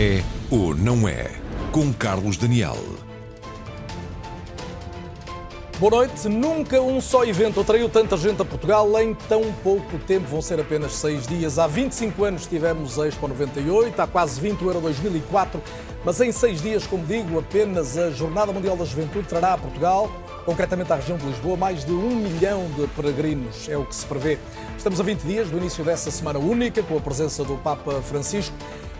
É ou não é? Com Carlos Daniel. Boa noite. Nunca um só evento atraiu tanta gente a Portugal em tão pouco tempo. Vão ser apenas seis dias. Há 25 anos tivemos a Expo 98, há quase 20 o Euro 2004. Mas em seis dias, como digo, apenas a Jornada Mundial da Juventude trará a Portugal, concretamente à região de Lisboa, mais de um milhão de peregrinos. É o que se prevê. Estamos a 20 dias do início dessa semana única, com a presença do Papa Francisco.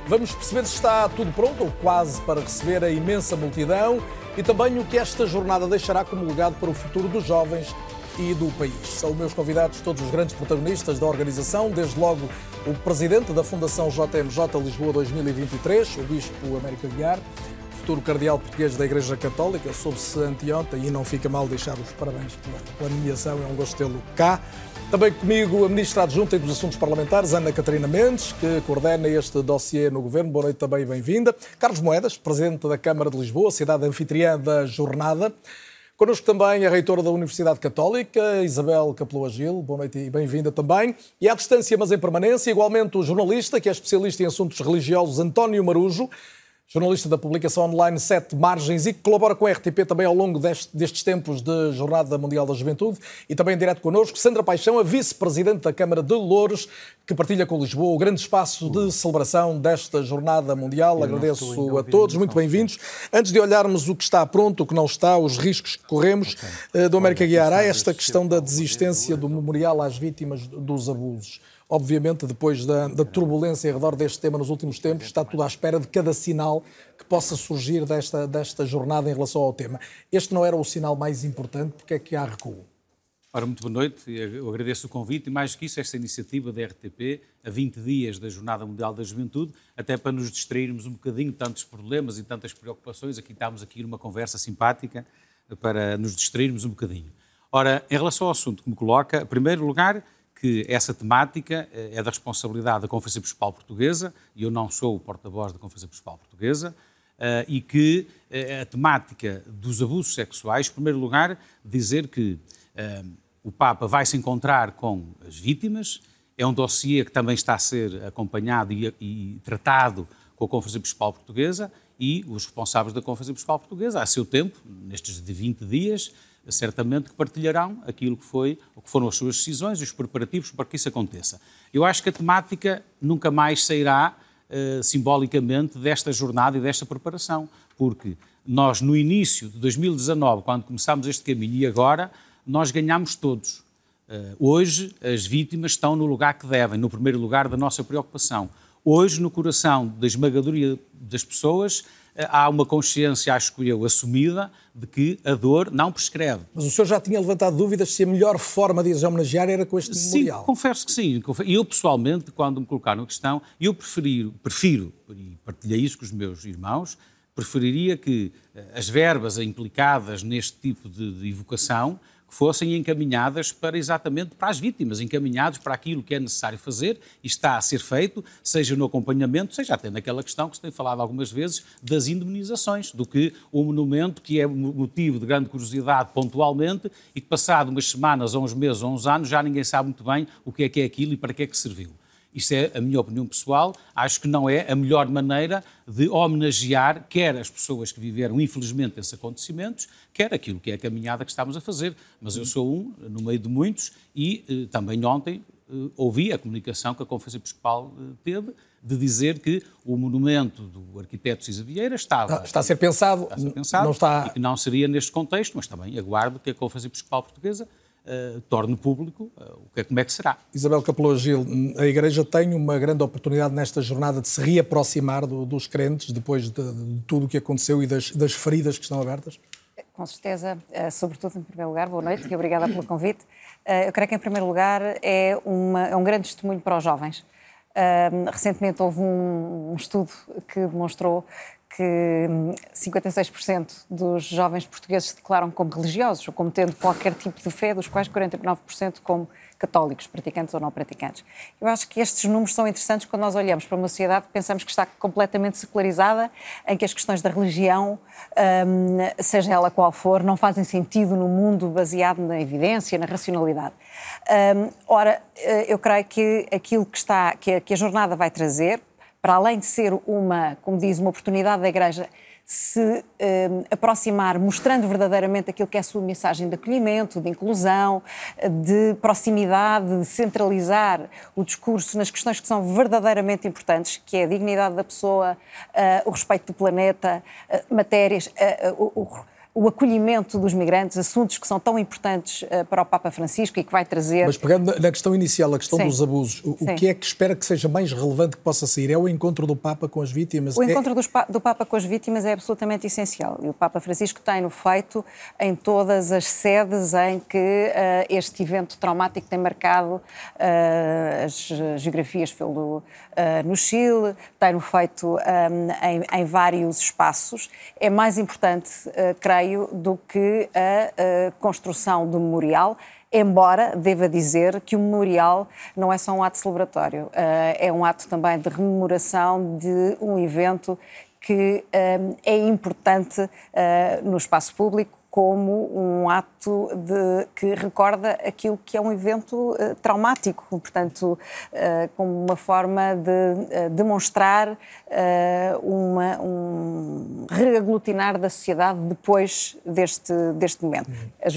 Vamos perceber se está tudo pronto, ou quase, para receber a imensa multidão e também o que esta jornada deixará como legado para o futuro dos jovens e do país. São meus convidados todos os grandes protagonistas da organização, desde logo o presidente da Fundação JMJ Lisboa 2023, o Bispo América Guiar, futuro cardeal português da Igreja Católica, soube-se anteontem e não fica mal deixar os parabéns pela, nomeação, é um gosto tê-lo cá. Também comigo a Ministra Adjunta dos Assuntos Parlamentares, Ana Catarina Mendes, que coordena este dossiê no Governo. Boa noite também, bem-vinda. Carlos Moedas, Presidente da Câmara de Lisboa, cidade anfitriã da jornada. Connosco também a reitora da Universidade Católica, Isabel Capeloa Gil. Boa noite e bem-vinda também. E à distância, mas em permanência, igualmente o jornalista, que é especialista em assuntos religiosos, António Marujo jornalista da publicação online Sete Margens e que colabora com a RTP também ao longo deste, destes tempos de Jornada Mundial da Juventude e também em direto connosco, Sandra Paixão, a vice-presidente da Câmara de Louros, que partilha com Lisboa o grande espaço de celebração desta Jornada Mundial. Agradeço a todos, muito bem-vindos. Antes de olharmos o que está pronto, o que não está, os riscos que corremos, okay. Eh, do América Guiar, há esta questão da desistência do memorial às vítimas dos abusos. Obviamente, depois da, da turbulência em redor deste tema nos últimos tempos, está tudo à espera de cada sinal que possa surgir desta, desta jornada em relação ao tema. Este não era o sinal mais importante, porque é que há recuo? Ora, muito boa noite, eu agradeço o convite e mais que isso, esta iniciativa da RTP, a 20 dias da Jornada Mundial da Juventude, até para nos distrairmos um bocadinho de tantos problemas e tantas preocupações, aqui estamos aqui numa conversa simpática para nos distrairmos um bocadinho. Ora, em relação ao assunto que me coloca, em primeiro lugar, que essa temática eh, é da responsabilidade da Conferência Episcopal Portuguesa, e eu não sou o porta-voz da Conferência Episcopal Portuguesa, eh, e que eh, a temática dos abusos sexuais, em primeiro lugar, dizer que o Papa vai se encontrar com as vítimas, é um dossiê que também está a ser acompanhado e, tratado com a Conferência Episcopal Portuguesa e os responsáveis da Conferência Episcopal Portuguesa, a seu tempo, nestes de 20 dias, certamente que partilharão aquilo que foi, o que foram as suas decisões e os preparativos para que isso aconteça. Eu acho que a temática nunca mais sairá uh, simbolicamente desta jornada e desta preparação, porque nós no início de 2019, quando começámos este caminho e agora, nós ganhamos todos. Uh, hoje as vítimas estão no lugar que devem, no primeiro lugar da nossa preocupação. Hoje, no coração da esmagadoria das pessoas, há uma consciência, acho que eu, assumida de que a dor não prescreve. Mas o senhor já tinha levantado dúvidas se a melhor forma de as homenagear era com este sim, memorial. Sim, confesso que sim. Eu, pessoalmente, quando me colocaram a questão, eu prefiro, prefiro, e partilhei isso com os meus irmãos, preferiria que eh, as verbas implicadas neste tipo de, de evocação que fossem encaminhadas para exatamente para as vítimas, encaminhados para aquilo que é necessário fazer e está a ser feito, seja no acompanhamento, seja até naquela questão que se tem falado algumas vezes das indemnizações, do que um monumento que é motivo de grande curiosidade pontualmente e que passado umas semanas ou uns meses ou uns anos já ninguém sabe muito bem o que é que é aquilo e para que é que serviu. Isto é a minha opinião pessoal. Acho que não é a melhor maneira de homenagear quer as pessoas que viveram, infelizmente, esses acontecimentos, quer aquilo que é a caminhada que estamos a fazer. Mas eu sou um, no meio de muitos, e eh, também ontem eh, ouvi a comunicação que a Conferência Episcopal eh, teve de dizer que o monumento do arquiteto Cisa Vieira estava... Está a ser pensado, está a ser pensado não está... e que não seria neste contexto, mas também aguardo que a Conferência Episcopal Portuguesa uh, torne público uh, o que é, como é que será. Isabel Capelou Gil, a Igreja tem uma grande oportunidade nesta jornada de se reaproximar do, dos crentes depois de, de, tudo o que aconteceu e das, das feridas que estão abertas? Com certeza, uh, sobretudo em primeiro lugar, boa noite e obrigada pelo convite. eu creio que em primeiro lugar é, uma, é um grande testemunho para os jovens. recentemente houve um, um estudo que demonstrou que 56% hum, dos jovens portugueses se declaram como religiosos ou como tendo qualquer tipo de fé, dos quais 49% como católicos, praticantes ou não praticantes. Eu acho que estes números são interessantes quando nós olhamos para uma sociedade que pensamos que está completamente secularizada, em que as questões da religião, um, seja ela qual for, não fazem sentido no mundo baseado na evidência, na racionalidade. Um, ora, eh, eu creio que aquilo que, está, que a jornada vai trazer, para além de ser uma, como diz, uma oportunidade da Igreja se eh, aproximar, mostrando verdadeiramente aquilo que é a sua mensagem de acolhimento, de inclusão, de proximidade, de centralizar o discurso nas questões que são verdadeiramente importantes, que é a dignidade da pessoa, eh, o respeito do planeta, eh, matérias, o, o o acolhimento dos migrantes, assuntos que são tão importantes uh, para o Papa Francisco e que vai trazer. Mas pegando na questão inicial, a questão Sim. dos abusos, o, que é que espera que seja mais relevante que possa sair? É o encontro do Papa com as vítimas? O é... encontro do, Papa com as vítimas é absolutamente essencial e o Papa Francisco tem-no feito em todas as sedes em que uh, este evento traumático tem marcado uh, as geografias pelo, no Chile, tem-no feito um, em, em, vários espaços. É mais importante, creio, do que a, a construção do memorial embora deva dizer que o memorial não é só um ato celebratório, é um ato também de rememoração de um evento que é importante no espaço público como um ato de, que recorda aquilo que é um evento uh, traumático, portanto, uh, como uma forma de uh, demonstrar uma, um reaglutinar da sociedade depois deste, deste momento. As,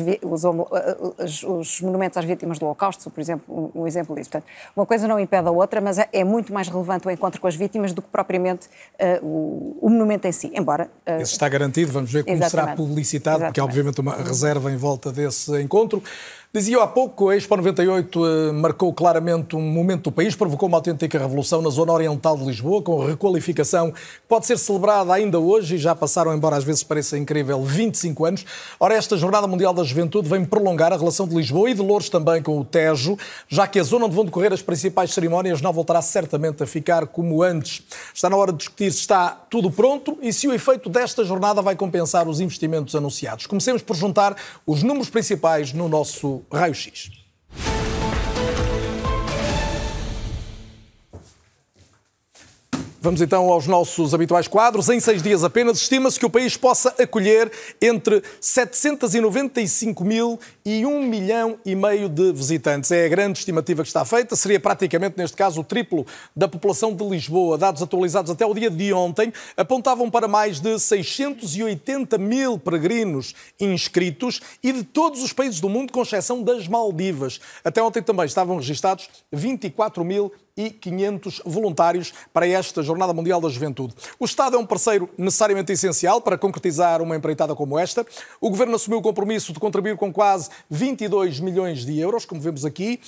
os, os, monumentos às vítimas do Holocausto são, por exemplo, um, um, exemplo disso. Portanto, uma coisa não impede a outra, mas é, é, muito mais relevante o encontro com as vítimas do que propriamente o, o, monumento em si, embora... Esse está garantido, vamos ver como exatamente. será publicitado, exatamente. porque há obviamente uma reserva em volta desse encontro. Dizia há pouco, a Expo 98 eh, marcou claramente um momento do país, provocou uma autêntica revolução na zona oriental de Lisboa, com requalificação que pode ser celebrada ainda hoje e já passaram, embora às vezes pareça incrível, 25 anos. Ora, esta Jornada Mundial da Juventude vem prolongar a relação de Lisboa e de Louros também com o Tejo, já que a zona onde vão decorrer as principais cerimónias não voltará certamente a ficar como antes. Está na hora de discutir se está tudo pronto e se o efeito desta jornada vai compensar os investimentos anunciados. Comecemos por juntar os números principais no nosso ruis is. Vamos então aos nossos habituais quadros. Em seis dias apenas, estima-se que o país possa acolher entre 795 mil e 1 milhão e meio de visitantes. É a grande estimativa que está feita. Seria praticamente, neste caso, o triplo da população de Lisboa. Dados atualizados até o dia de ontem apontavam para mais de 680 mil peregrinos inscritos e de todos os países do mundo, com exceção das Maldivas. Até ontem também estavam registados 24 mil e 500 voluntários para esta Jornada Mundial da Juventude. O Estado é um parceiro necessariamente essencial para concretizar uma empreitada como esta. O Governo assumiu o compromisso de contribuir com quase 22 milhões de euros, como vemos aqui,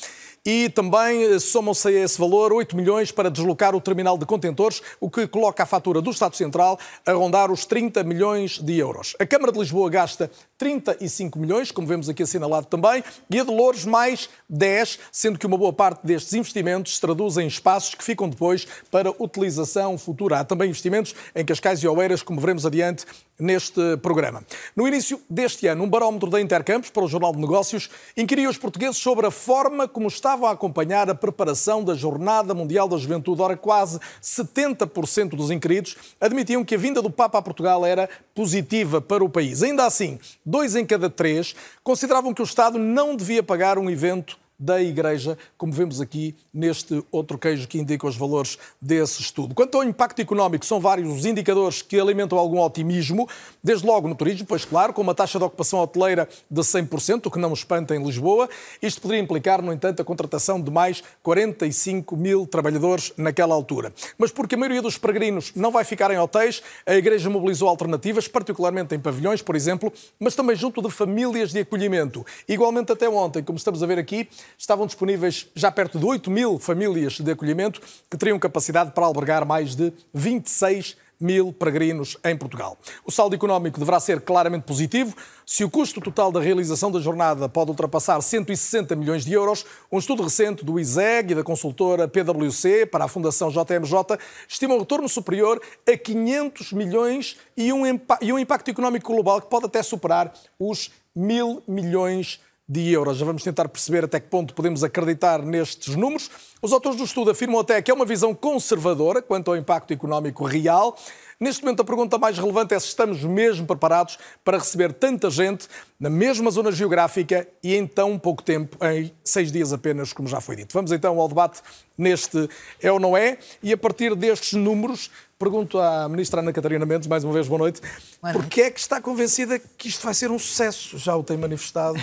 e também eh, somam-se a esse valor 8 milhões para deslocar o terminal de contentores, o que coloca a fatura do Estado Central a rondar os 30 milhões de euros. A Câmara de Lisboa gasta 35 milhões, como vemos aqui assinalado também, e a de Louros mais 10, sendo que uma boa parte destes investimentos se traduz em espaços que ficam depois para utilização futura. Há também investimentos em Cascais e Oeiras, como veremos adiante neste programa. No início deste ano, um barómetro da Intercampos para o Jornal de Negócios inquiria os portugueses sobre a forma como estavam a acompanhar a preparação da Jornada Mundial da Juventude. Ora, quase 70% dos inquiridos admitiam que a vinda do Papa a Portugal era positiva para o país. Ainda assim, dois em cada três consideravam que o Estado não devia pagar um evento da Igreja, como vemos aqui neste outro queijo que indica os valores desse estudo. Quanto ao impacto económico, são vários os indicadores que alimentam algum otimismo, desde logo no turismo, pois claro, com uma taxa de ocupação hoteleira de 100%, o que não espanta em Lisboa. Isto poderia implicar, no entanto, a contratação de mais 45 mil trabalhadores naquela altura. Mas porque a maioria dos peregrinos não vai ficar em hotéis, a Igreja mobilizou alternativas, particularmente em pavilhões, por exemplo, mas também junto de famílias de acolhimento. Igualmente até ontem, como estamos a ver aqui, estavam disponíveis já perto de 8 mil famílias de acolhimento que teriam capacidade para albergar mais de 26 mil peregrinos em Portugal. O saldo económico deverá ser claramente positivo. Se o custo total da realização da jornada pode ultrapassar 160 milhões de euros, um estudo recente do ISEG e da consultora PwC para a Fundação JMJ estima um retorno superior a 500 milhões e um, e um impacto económico global que pode até superar os mil milhões de de euros. Já vamos tentar perceber até que ponto podemos acreditar nestes números. Os autores do estudo afirmam até que é uma visão conservadora quanto ao impacto económico real. Neste momento, a pergunta mais relevante é se estamos mesmo preparados para receber tanta gente na mesma zona geográfica e em tão pouco tempo, em seis dias apenas, como já foi dito. Vamos então ao debate neste é ou não é, e a partir destes números, pergunto à Ministra Ana Catarina Mendes, mais uma vez, boa noite, boa noite. porque é que está convencida que isto vai ser um sucesso? Já o tem manifestado,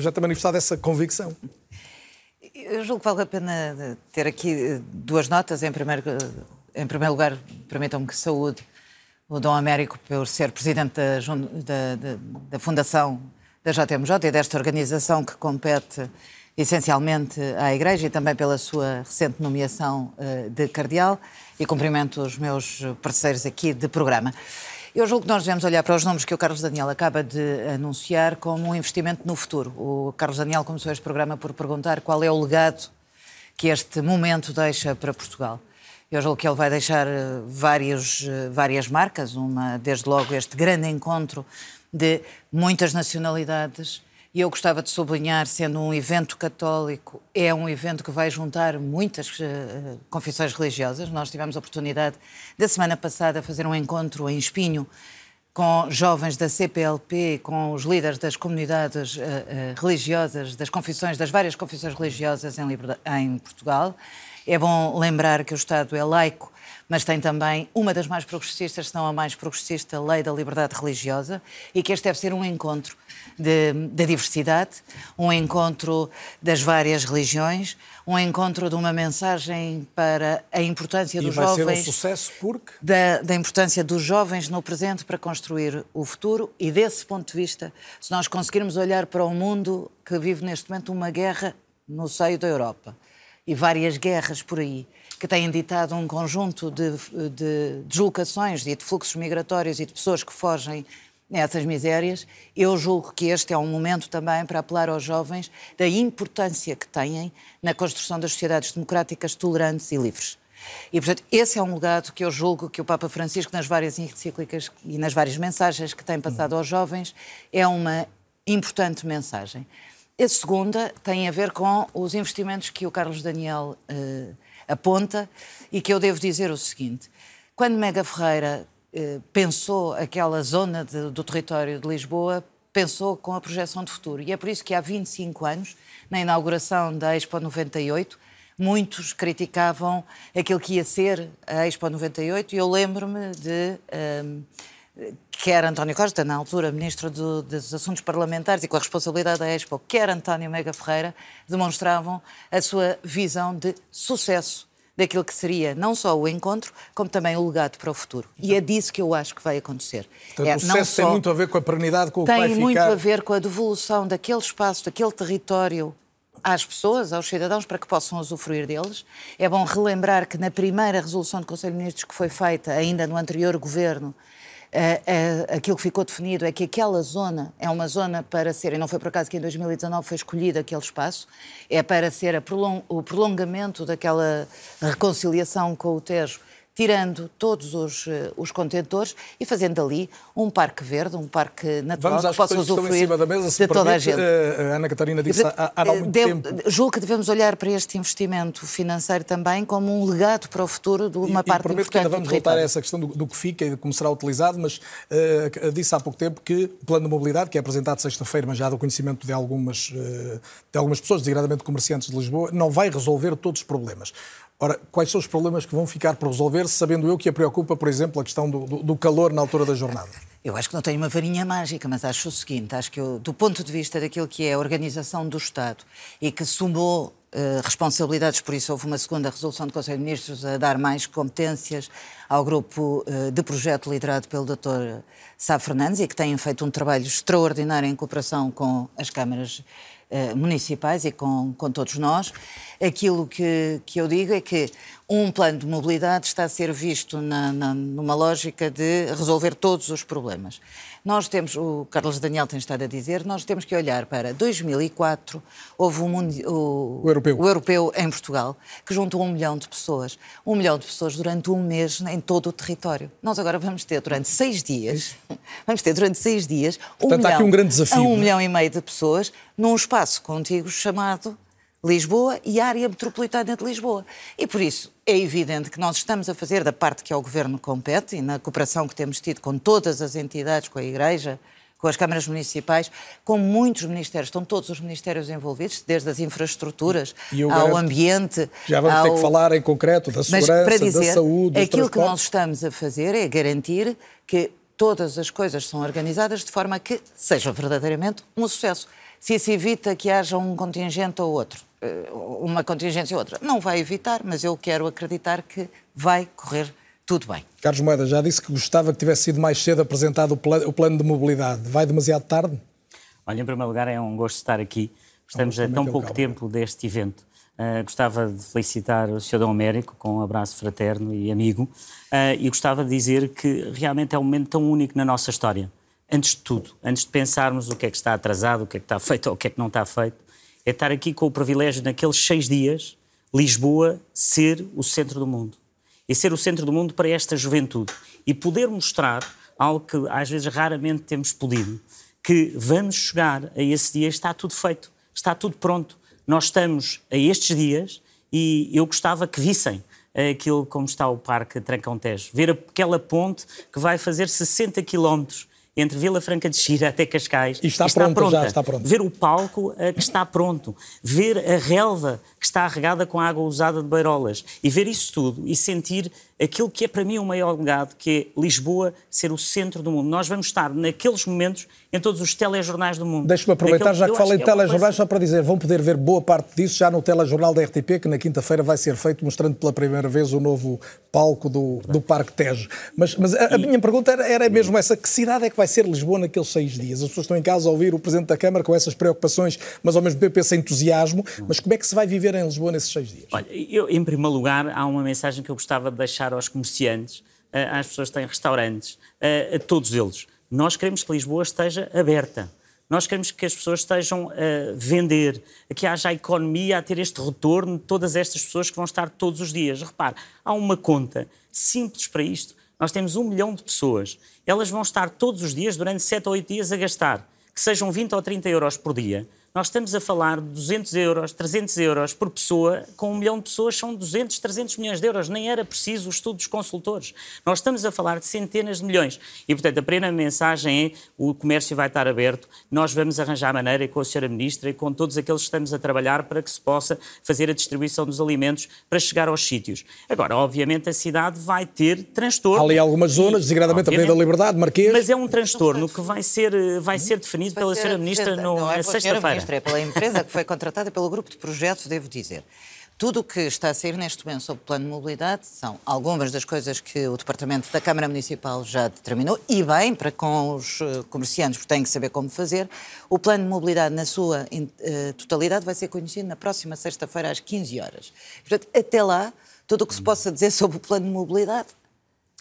já tem manifestado essa convicção? Eu julgo que vale a pena ter aqui duas notas. Em primeiro, em primeiro lugar, permitam-me que saúde o Dom Américo por ser presidente da, da, da Fundação da JMJ e desta organização que compete essencialmente à Igreja e também pela sua recente nomeação eh, de cardeal e cumprimento os meus parceiros aqui de programa. Eu julgo que nós devemos olhar para os números que o Carlos Daniel acaba de anunciar como um investimento no futuro. O Carlos Daniel começou este programa por perguntar qual é o legado que este momento deixa para Portugal. Eu julgo que ele vai deixar eh, vários, eh, várias marcas, uma, desde logo, este grande encontro de muitas nacionalidades. E eu gostava de sublinhar, sendo um evento católico, é um evento que vai juntar muitas uh, confissões religiosas. Nós tivemos a oportunidade, da semana passada, fazer um encontro em Espinho com jovens da CPLP, com os líderes das comunidades uh, uh, religiosas, das confissões, das várias confissões religiosas em, em Portugal. É bom lembrar que o Estado é laico, mas tem também uma das mais progressistas, se não a mais progressista, a Lei da Liberdade Religiosa, e que este deve ser um encontro da diversidade, um encontro das várias religiões, um encontro de uma mensagem para a importância e dos vai jovens. Ser um sucesso porque da, da importância dos jovens no presente para construir o futuro e desse ponto de vista, se nós conseguirmos olhar para o mundo que vive neste momento uma guerra no seio da Europa e várias guerras por aí que têm ditado um conjunto de, de deslocações e de fluxos migratórios e de pessoas que fogem nessas misérias, eu julgo que este é um momento também para apelar aos jovens da importância que têm na construção das sociedades democráticas, tolerantes e livres. E, portanto, esse é um legado que eu julgo que o Papa Francisco, nas várias encíclicas e nas várias mensagens que tem passado aos jovens, é uma importante mensagem. A segunda tem a ver com os investimentos que o Carlos Daniel uh, aponta e que eu devo dizer o seguinte: quando Mega Ferreira uh, pensou aquela zona de, do território de Lisboa, pensou com a projeção de futuro. E é por isso que há 25 anos, na inauguração da Expo 98, muitos criticavam aquilo que ia ser a Expo 98 e eu lembro-me de. Uh, quer António Costa, na altura Ministro do, dos Assuntos Parlamentares e com a responsabilidade da Expo, quer António Mega Ferreira, demonstravam a sua visão de sucesso daquilo que seria não só o encontro, como também o legado para o futuro. E é disso que eu acho que vai acontecer. Portanto, é, o sucesso tem muito a ver com a pernidade, com o que vai ficar... Tem muito a ver com a devolução daquele espaço, daquele território às pessoas, aos cidadãos, para que possam usufruir deles. É bom relembrar que na primeira resolução do Conselho de Ministros que foi feita, ainda no anterior governo, uh, uh, aquilo que ficou definido é que aquela zona é uma zona para ser, e não foi por acaso que em 2019 foi escolhido aquele espaço, é para ser prolong, o prolongamento daquela reconciliação com o Tejo tirando todos os, eh, os contentores e fazendo ali um parque verde, um parque natural Vamos que possa usufruir mesa, de toda permite, a gente. Uh, Ana Catarina disse há, há muito Devo, tempo. Julgo que devemos olhar para este investimento financeiro também como um legado para o futuro de uma e, parte e importante que ainda vamos voltar a essa questão do, do, que fica e de como será utilizado, mas uh, disse há pouco tempo que o plano de mobilidade, que é apresentado sexta-feira, mas já do conhecimento de algumas, uh, de algumas pessoas, designadamente comerciantes de Lisboa, não vai resolver todos os problemas. Ora, quais são os problemas que vão ficar por resolver, sabendo eu que a preocupa, por exemplo, a questão do, do, calor na altura da jornada? Eu acho que não tenho uma varinha mágica, mas acho o seguinte: acho que eu, do ponto de vista daquilo que é a organização do Estado e que sumou Uh, responsabilidades, por isso houve uma segunda resolução do Conselho de Ministros a dar mais competências ao grupo uh, de projeto liderado pelo Dr. Sá Fernandes e que têm feito um trabalho extraordinário em cooperação com as câmaras uh, municipais e com, com todos nós. Aquilo que, que eu digo é que um plano de mobilidade está a ser visto na, na, numa lógica de resolver todos os problemas. Nós temos, o Carlos Daniel tem estado a dizer, nós temos que olhar para 2004, houve um o, o, europeu. o europeu em Portugal, que juntou um milhão de pessoas. Um milhão de pessoas durante um mês em todo o território. Nós agora vamos ter durante seis dias, vamos ter durante seis dias, Portanto, um milhão, um desafio, a um é? milhão e meio de pessoas num espaço contigo chamado Lisboa e a área metropolitana de Lisboa. E por isso é evidente que nós estamos a fazer da parte que ao Governo compete e na cooperação que temos tido com todas as entidades, com a Igreja, com as câmaras municipais, com muitos ministérios, estão todos os ministérios envolvidos, desde as infraestruturas ao ambiente. Já vamos ao... ter que falar em concreto da segurança, dizer, da saúde, Aquilo que nós estamos a fazer é garantir que todas as coisas são organizadas de forma que seja verdadeiramente um sucesso. Se isso evita que haja um contingente ou outro, eh, uma contingência ou outra, não vai evitar, mas eu quero acreditar que vai correr tudo bem. Carlos Moeda já disse que gostava que tivesse sido mais cedo apresentado o plano, o plano de mobilidade. Vai demasiado tarde? Olha, em primeiro lugar, é um gosto estar aqui. Estamos a tão pouco tempo deste evento. Uh, gostava de felicitar o Sr. Dom Américo com um abraço fraterno e amigo uh, e gostava de dizer que realmente é um momento tão único na nossa história. Antes de tudo, antes de pensarmos o que é que está atrasado, o que é que está feito ou o que é que não está feito, é estar aqui com o privilégio, naqueles seis dias, Lisboa ser o centro do mundo. E ser o centro do mundo para esta juventude. E poder mostrar algo que às vezes raramente temos podido, que vamos chegar a esse dia, está tudo feito, está tudo pronto. Nós estamos a estes dias e eu gostava que vissem aquilo como está o Parque Trancão Tejo, ver aquela ponte que vai fazer 60 quilómetros entre Vila Franca de Xira até Cascais. E está, está pronto, já está pronto. Ver o palco uh, que está pronto, ver a relva que está regada com água usada de beirolas e ver isso tudo e sentir aquilo que é para mim o maior legado, que é Lisboa ser o centro do mundo. Nós vamos estar naqueles momentos em todos os telejornais do mundo. Deixe-me aproveitar, Naquele, já que falei de é telejornais, coisa... só para dizer, vão poder ver boa parte disso já no telejornal da RTP, que na quinta-feira vai ser feito, mostrando pela primeira vez o novo palco do, do Parque Tejo. Mas, mas a, a minha pergunta era, era, mesmo essa, que cidade é que vai ser Lisboa naqueles seis dias? As pessoas estão em casa a ouvir o Presidente da Câmara com essas preocupações, mas ao mesmo tempo esse entusiasmo, mas como é que se vai viver em Lisboa nesses seis dias? Olha, eu, em primeiro lugar, há uma mensagem que eu gostava de deixar aos comerciantes, às pessoas que têm restaurantes, a todos eles. Nós queremos que Lisboa esteja aberta. Nós queremos que as pessoas estejam a vender, que haja a economia a ter este retorno de todas estas pessoas que vão estar todos os dias. Repare, há uma conta simples para isto. Nós temos um milhão de pessoas. Elas vão estar todos os dias, durante 7 ou 8 dias, a gastar, que sejam 20 ou 30 euros por dia nós estamos a falar de 200 euros, 300 euros por pessoa, com um milhão de pessoas são 200, 300 milhões de euros. Nem era preciso o estudo dos consultores. Nós estamos a falar de centenas de milhões. E, portanto, a primeira mensagem é o comércio vai estar aberto, nós vamos arranjar maneira com a Sra. Ministra e com todos aqueles que estamos a trabalhar para que se possa fazer a distribuição dos alimentos para chegar aos sítios. Agora, obviamente, a cidade vai ter transtorno. Há ali algumas zonas, designadamente a Avenida da Liberdade, Marquês. Mas é um transtorno que vai ser, vai ser definido vai pela Sra. Ministra no, é na sexta-feira pela empresa que foi contratada pelo grupo de projetos, devo dizer. Tudo o que está a sair neste momento sobre o plano de mobilidade são algumas das coisas que o Departamento da Câmara Municipal já determinou, e bem, para com os eh, comerciantes, porque têm que saber como fazer. O plano de mobilidade, na sua uh, totalidade, vai ser conhecido na próxima sexta-feira, às 15 horas. Portanto, até lá, tudo o que se possa dizer sobre o plano de mobilidade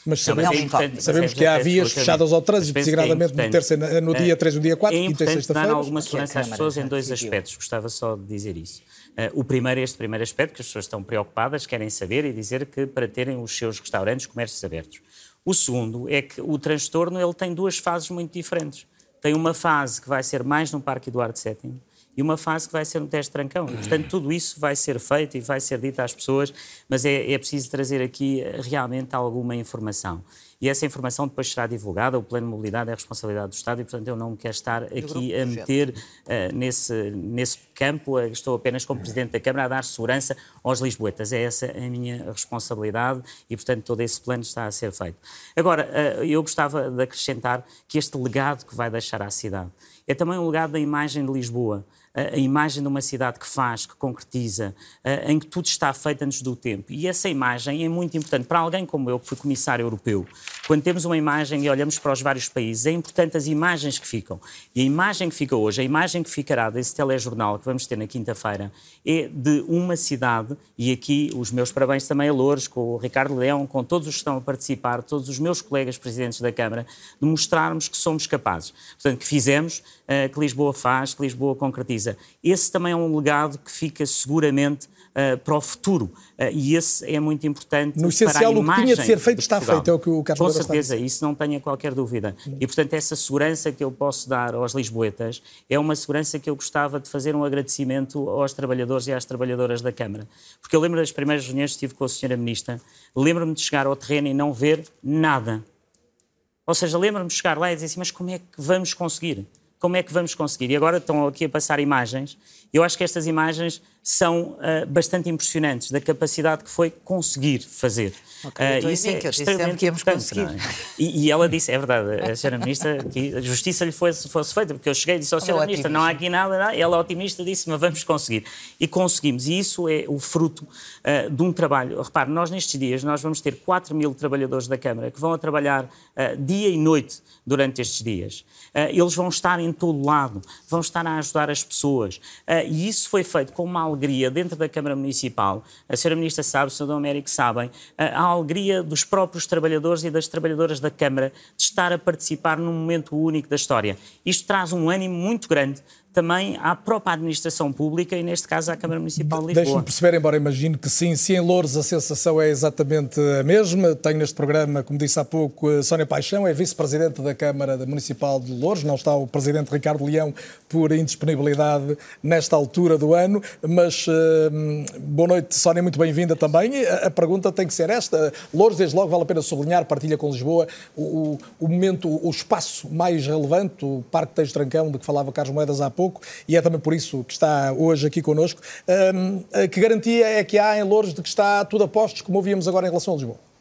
mas sabemos, não, é sabemos que há vias fechadas ao trânsito, designadamente é no, terceiro, no dia 3 e no dia 4, é quinta e sexta-feira. dar alguma segurança às pessoas em dois aspectos. Gostava só de dizer isso. Uh, o primeiro é este primeiro aspecto, que as pessoas estão preocupadas, querem saber e dizer que para terem os seus restaurantes, comércios abertos. O segundo é que o transtorno ele tem duas fases muito diferentes. Tem uma fase que vai ser mais no Parque Eduardo VII, e uma fase que vai ser um teste trancão. Portanto, tudo isso vai ser feito e vai ser dito às pessoas, mas é, é preciso trazer aqui eh, realmente alguma informação. E essa informação depois será divulgada. O plano de mobilidade é a responsabilidade do Estado e, portanto, eu não quero estar aqui a meter uh, nesse, nesse campo. Estou apenas como Presidente da Câmara a dar segurança aos lisboetas. É essa a minha responsabilidade e, portanto, todo esse plano está a ser feito. Agora, uh, eu gostava de acrescentar que este legado que vai deixar à cidade é também um legado da imagem de Lisboa a imagem de uma cidade que faz, que concretiza, em que tudo está feito antes do tempo. E essa imagem é muito importante para alguém como eu, que fui comissário europeu. Quando temos uma imagem e olhamos para os vários países, é importante as imagens que ficam. E a imagem que fica hoje, a imagem que ficará desse telejornal que vamos ter na quinta-feira, é de uma cidade, e aqui os meus parabéns também a Lourdes, com o Ricardo Leão, com todos os que estão a participar, todos os meus colegas presidentes da Câmara, de mostrarmos que somos capazes. Portanto, que fizemos, que Lisboa faz, que Lisboa concretiza Esse também é um legado que fica seguramente uh, para o futuro. Uh, e esse é muito importante. No essencial, o que tinha de ser feito está feito, é o que o Carlos Com certeza, isso não tenha qualquer dúvida. E, portanto, essa segurança que eu posso dar aos lisboetas é uma segurança que eu gostava de fazer um agradecimento aos trabalhadores e às trabalhadoras da Câmara. Porque eu lembro das primeiras reuniões que estive com a Sra. Ministra, lembro-me de chegar ao terreno e não ver nada. Ou seja, lembro-me de chegar lá e dizer assim, mas como é que vamos conseguir? Como é que vamos conseguir? E agora estão aqui a passar imagens. Eu acho que estas imagens são uh, bastante impressionantes da capacidade que foi conseguir fazer. Okay, uh, isso é que extremamente que íamos conseguir. É? E, e, ela disse, é verdade, a senhora ministra, que a justiça lhe fosse, fosse feita, porque eu cheguei e disse, ao oh, senhora ministra, não há aqui nada, não. ela otimista disse, mas vamos conseguir. E conseguimos, e isso é o fruto uh, de um trabalho. Repare, nós nestes dias, nós vamos ter 4 mil trabalhadores da Câmara que vão a trabalhar dia e noite durante estes dias. eles vão estar em todo lado, vão estar a ajudar as pessoas. e isso foi feito com uma alegria dentro da Câmara Municipal. A senhora Ministra sabe, o senhor Dom Américo sabem, a alegria dos próprios trabalhadores e das trabalhadoras da Câmara de estar a participar num momento único da história. Isto traz um ânimo muito grande também à própria administração pública e, neste caso, à Câmara Municipal de Lisboa. Deixe-me perceber, embora imagino que sim, se em Louros a sensação é exatamente a mesma. Tenho neste programa, como disse há pouco, Sónia Paixão, é vice-presidente da Câmara Municipal de Louros, não está o presidente Ricardo Leão por indisponibilidade nesta altura do ano, mas uh, boa noite, Sónia, muito bem-vinda também. A, a, pergunta tem que ser esta. Louros, desde logo, vale a pena sublinhar, partilha com Lisboa, o, o momento, o espaço mais relevante, o Parque Teixo Trancão, de que falava Carlos Moedas há pouco, pouco, e é também por isso que está hoje aqui connosco. Um, que garantia é que há em Louros de que está tudo a postos, como ouvíamos agora em relação a Lisboa?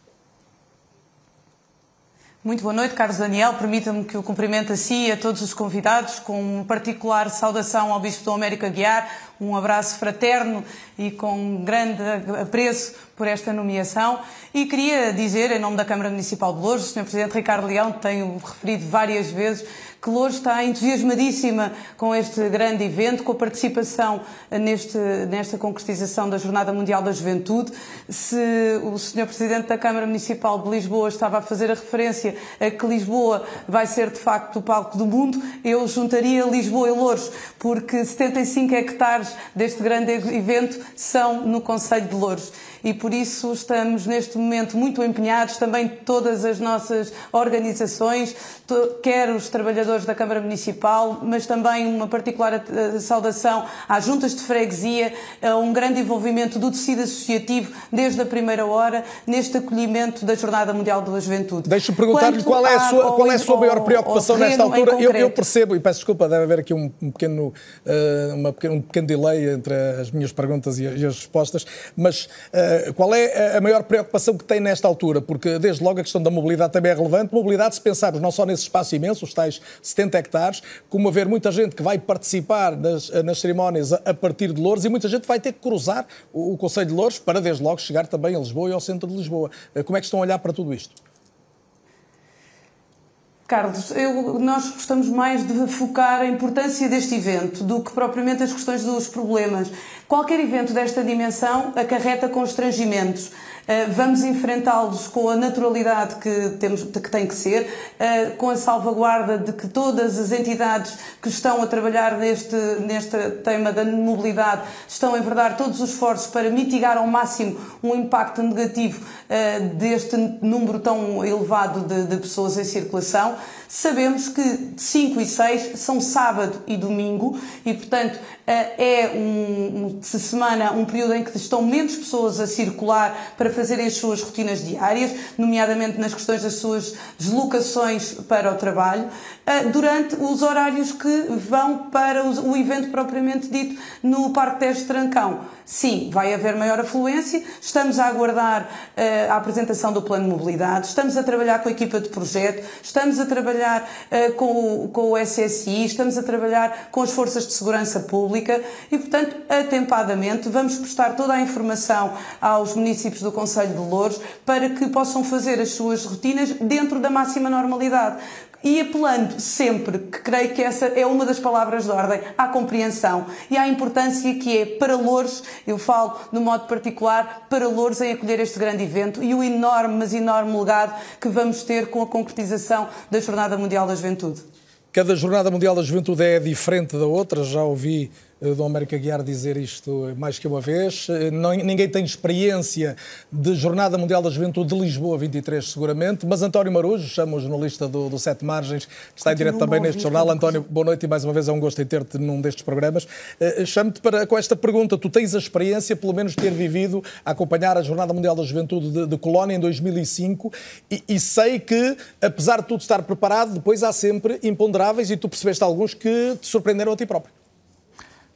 Muito boa noite, Carlos Daniel. Permita-me que o cumprimento a si e a todos os convidados, com uma particular saudação ao Bispo Dom Américo Aguiar, um abraço fraterno e com grande apreço por esta nomeação. E queria dizer, em nome da Câmara Municipal de Louros, o Sr. Presidente Ricardo Leão, tenho referido várias vezes, que Louros está entusiasmadíssima com este grande evento, com a participação neste, nesta concretização da Jornada Mundial da Juventude. Se o Sr. Presidente da Câmara Municipal de Lisboa estava a fazer a referência a que Lisboa vai ser de facto o palco do mundo, eu juntaria Lisboa e Louros, porque 75 hectares deste grande evento são no Conselho de Louros e por isso estamos neste momento muito empenhados, também todas as nossas organizações, quer os trabalhadores da Câmara Municipal, mas também uma particular eh, saudação às juntas de freguesia, a um grande envolvimento do tecido associativo desde a primeira hora neste acolhimento da Jornada Mundial da Juventude. Deixa-me perguntar-lhe qual, é a sua, qual é a sua maior preocupação nesta altura. Eu, eu, percebo, e peço desculpa, deve haver aqui um, um pequeno, uh, uma, um pequeno delay entre as minhas perguntas e, e as respostas, mas uh, eh, qual é a maior preocupação que tem nesta altura? Porque, desde logo, a questão da mobilidade também é relevante. Mobilidade, se pensarmos não só nesse espaço imenso, os tais 70 hectares, como haver muita gente que vai participar nas, nas cerimónias a, a, partir de Louros e muita gente vai ter que cruzar o, o Conselho de Louros para, desde logo, chegar também a Lisboa e ao centro de Lisboa. Eh, como é que estão a olhar para tudo isto? Carlos, eu, nós gostamos mais de focar a importância deste evento do que propriamente as questões dos problemas. Qualquer evento desta dimensão acarreta constrangimentos. Eh, vamos enfrentá-los com a naturalidade que, temos, que tem que ser, eh, com a salvaguarda de que todas as entidades que estão a trabalhar neste, neste tema da mobilidade estão a enverdar todos os esforços para mitigar ao máximo um impacto negativo eh, deste número tão elevado de, de pessoas em circulação. Sabemos que 5 e 6 são sábado e domingo e, portanto, é um, um, semana, um período em que estão menos pessoas a circular para fazerem as suas rotinas diárias, nomeadamente nas questões das suas deslocações para o trabalho, eh, durante os horários que vão para o evento propriamente dito no Parque Tejo Trancão. Sim, vai haver maior afluência, estamos a aguardar uh, a apresentação do plano de mobilidade, estamos a trabalhar com a equipa de projeto, estamos a trabalhar uh, com, o, com o SSI, estamos a trabalhar com as forças de segurança pública. E, portanto, atempadamente vamos prestar toda a informação aos municípios do Conselho de Louros para que possam fazer as suas rotinas dentro da máxima normalidade e apelando sempre, que creio que essa é uma das palavras de ordem, à compreensão e à importância que é para Louros, eu falo no modo particular, para Louros em acolher este grande evento e o enorme, mas enorme legado que vamos ter com a concretização da Jornada Mundial da Juventude. Cada Jornada Mundial da Juventude é diferente da outra, já ouvi Dom América Guiar dizer isto mais que uma vez. Não, ninguém tem experiência de Jornada Mundial da Juventude de Lisboa 23, seguramente, mas António Marujo, chama o jornalista do, do Sete Margens, que está em direto também neste jornal. António, boa noite e mais uma vez é um gosto em ter-te num destes programas. Uh, Chamo-te para com esta pergunta. Tu tens a experiência, pelo menos, de ter vivido a acompanhar a Jornada Mundial da Juventude de, de Colónia em 2005 e, e sei que, apesar de tudo estar preparado, depois há sempre imponderáveis e tu percebeste alguns que te surpreenderam a ti próprio.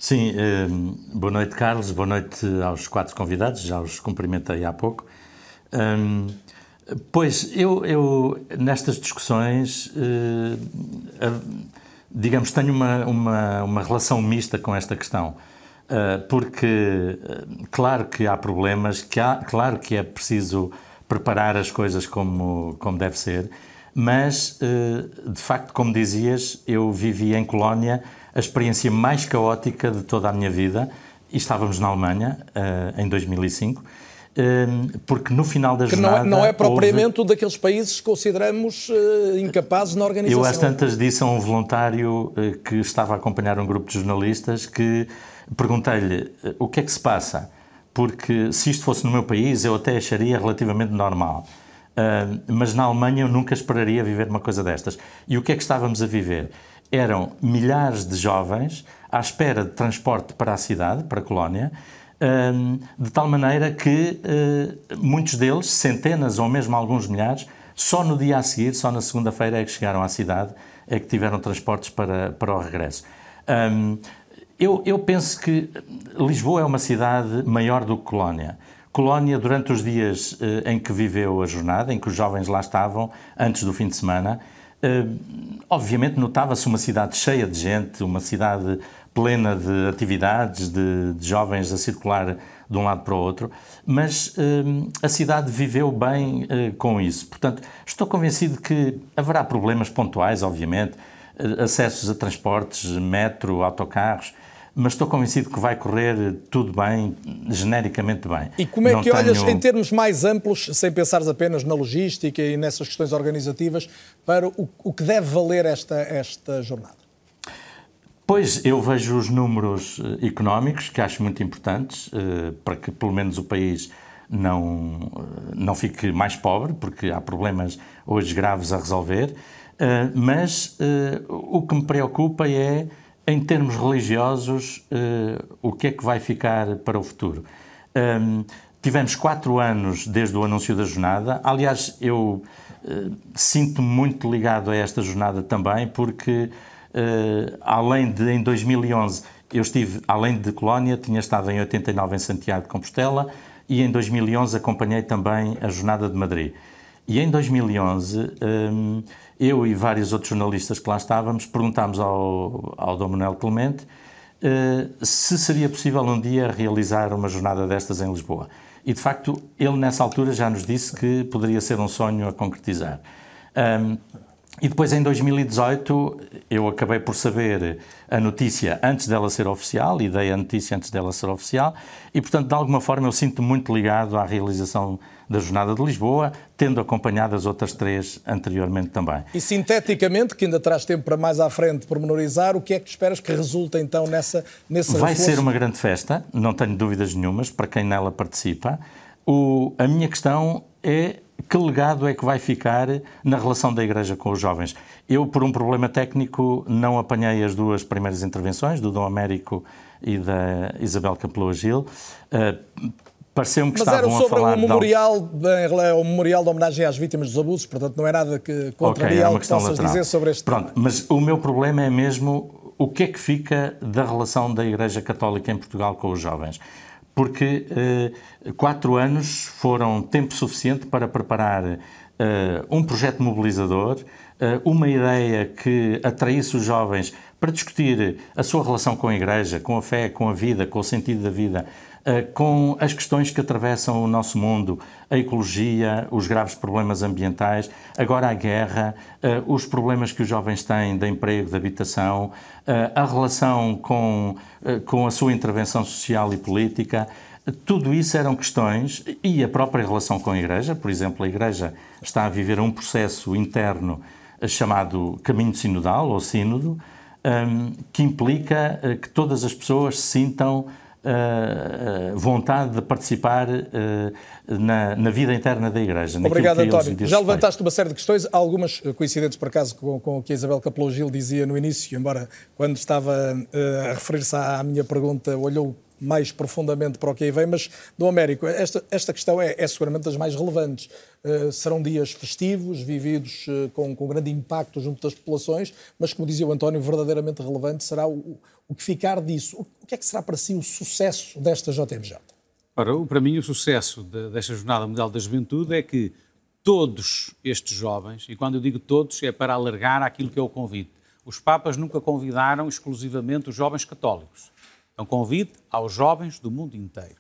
Sim, eh, boa noite, Carlos, boa noite aos quatro convidados, já os cumprimentei há pouco. Um, pois, eu, eu, nestas discussões, eh, digamos, tenho uma, uma, uma, relação mista com esta questão. Uh, porque, claro que há problemas, que há, claro que é preciso preparar as coisas como, como deve ser, mas, de facto, como dizias, eu vivi em Colónia a experiência mais caótica de toda a minha vida e estávamos na Alemanha uh, em 2005 porque no final da jornada... Que não é, não é propriamente houve... daqueles países que consideramos uh, incapazes na organização. Eu às tantas disse a um voluntário uh, que estava a acompanhar um grupo de jornalistas que perguntei-lhe uh, o que é que se passa, porque se isto fosse no meu país eu até acharia relativamente normal. mas na Alemanha eu nunca esperaria viver uma coisa destas. E o que é que estávamos a viver? Eram milhares de jovens à espera de transporte para a cidade, para a colónia, de tal maneira que eh, muitos deles, centenas ou mesmo alguns milhares, só no dia a seguir, só na segunda-feira é que chegaram à cidade, é que tiveram transportes para, para o regresso. eu, eu penso que Lisboa é uma cidade maior do que Colónia. Colónia, durante os dias eh, em que viveu a jornada, em que os jovens lá estavam, antes do fim de semana, obviamente notava-se uma cidade cheia de gente, uma cidade plena de atividades, de, de, jovens a circular de um lado para o outro, mas hum, a cidade viveu bem uh, com isso. Portanto, estou convencido que haverá problemas pontuais, obviamente, acessos a transportes, metro, autocarros, mas estou convencido que vai correr tudo bem, genericamente bem. E como é Não que tenho... olhas, em termos mais amplos, sem pensares apenas na logística e nessas questões organizativas, para o, o que deve valer esta, esta jornada? Pois, eu vejo os números eh, económicos, que acho muito importantes, eh, para que pelo menos o país não, eh, não fique mais pobre, porque há problemas hoje graves a resolver. Mas o que me preocupa é, em termos religiosos, o que é que vai ficar para o futuro. Tivemos quatro anos desde o anúncio da jornada. Aliás, eu sinto-me muito ligado a esta jornada também, porque uh, além de em 2011, eu estive, além de Colónia, tinha estado em 89 em Santiago de Compostela e em 2011 acompanhei também a Jornada de Madrid. E em 2011, um, eu e vários outros jornalistas que lá estávamos perguntámos ao, ao Dom Manuel Clemente uh, se seria possível um dia realizar uma jornada destas em Lisboa. E de facto, ele nessa altura já nos disse que poderia ser um sonho a concretizar. Um, e depois, em 2018, eu acabei por saber a notícia antes dela ser oficial e dei a notícia antes dela ser oficial, e, portanto, de alguma forma, eu sinto muito ligado à realização da Jornada de Lisboa, tendo acompanhado as outras três anteriormente também. E, sinteticamente, que ainda traz tempo para mais à frente pormenorizar, o que é que esperas que resulte então nessa, nesse Vai reforço? ser uma grande festa, não tenho dúvidas nenhumas, para quem nela participa. O, a minha questão é que legado é que vai ficar na relação da Igreja com os jovens? Eu, por um problema técnico, não apanhei as duas primeiras intervenções, do Dom Américo e da Isabel Capelou Gil. Uh, Pareceu-me que Mas estavam era sobre a falar... o memorial, de... o memorial de homenagem às vítimas dos abusos, portanto não é nada que contraria okay, o que possas lateral. dizer sobre este Pronto, tema. mas o meu problema é mesmo o que é que fica da relação da Igreja Católica em Portugal com os jovens porque uh, quatro anos foram tempo suficiente para preparar uh, um projeto mobilizador, uh, uma ideia que atraísse os jovens para discutir a sua relação com a Igreja, com a fé, com a vida, com o sentido da vida, com as questões que atravessam o nosso mundo, a ecologia, os graves problemas ambientais, agora a guerra, os problemas que os jovens têm de emprego, de habitação, a relação com, com a sua intervenção social e política. Tudo isso eram questões, e a própria relação com a Igreja, por exemplo, a Igreja está a viver um processo interno chamado Caminho Sinodal, ou Sínodo, que implica que todas as pessoas sintam uh, vontade de participar na, na, vida interna da Igreja. Obrigado, António. Já levantaste uma série de questões, algumas coincidentes, por acaso, com, com o que a Isabel Capelou Gil dizia no início, embora quando estava a referir-se à minha pergunta olhou mais profundamente para o que aí vem, mas do Américo, esta, esta questão é, é seguramente das mais relevantes. Uh, serão dias festivos, vividos uh, com, com grande impacto junto das populações, mas, como dizia o António, verdadeiramente relevante será o, o que ficar disso. O, o que é que será para si o sucesso desta JMJ? Ora, para mim, o sucesso de, desta Jornada Mundial da Juventude é que todos estes jovens, e quando eu digo todos, é para alargar aquilo que é o convite. Os Papas nunca convidaram exclusivamente os jovens católicos é um convite aos jovens do mundo inteiro.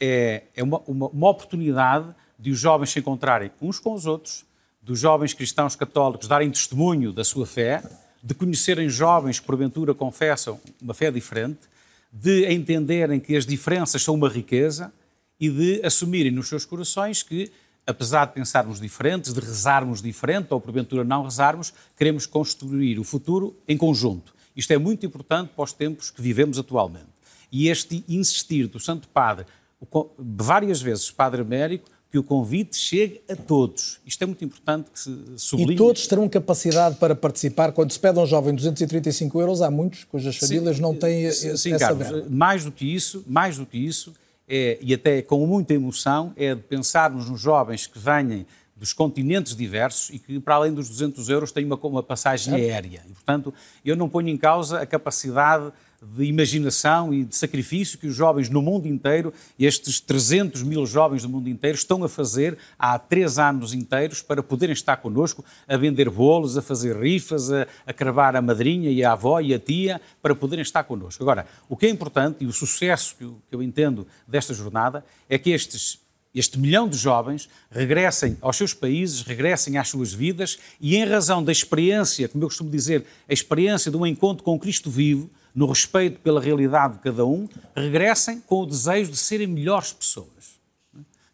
É, é uma, uma, uma oportunidade de os jovens se encontrarem uns com os outros, dos jovens cristãos católicos darem testemunho da sua fé, de conhecerem jovens que porventura confessam uma fé diferente, de entenderem que as diferenças são uma riqueza e de assumirem nos seus corações que, apesar de pensarmos diferentes, de rezarmos diferente ou porventura não rezarmos, queremos construir o futuro em conjunto. Isto é muito importante para os tempos que vivemos atualmente. E este insistir do Santo Padre, várias vezes Padre Américo, que o convite chegue a todos. Isto é muito importante que se sublinhe. E todos terão capacidade para participar. Quando se pede a um jovem 235 euros, há muitos cujas famílias sim, não têm sim, essa sim, Carlos, verba. Mais do que isso, mais do que isso, é, e até com muita emoção, é de pensarmos nos jovens que venham dos continentes diversos e que, para além dos 200 euros, têm uma, uma passagem aérea. E, portanto, eu não ponho em causa a capacidade de imaginação e de sacrifício que os jovens no mundo inteiro, estes 300 mil jovens do mundo inteiro, estão a fazer há três anos inteiros para poderem estar connosco a vender bolos, a fazer rifas, a, a cravar a madrinha e a avó e a tia para poderem estar connosco. Agora, o que é importante e o sucesso que eu, que eu entendo desta jornada é que estes este milhão de jovens regressem aos seus países, regressem às suas vidas e, em razão da experiência, como eu costumo dizer, a experiência de um encontro com Cristo vivo, no respeito pela realidade de cada um, regressem com o desejo de serem melhores pessoas.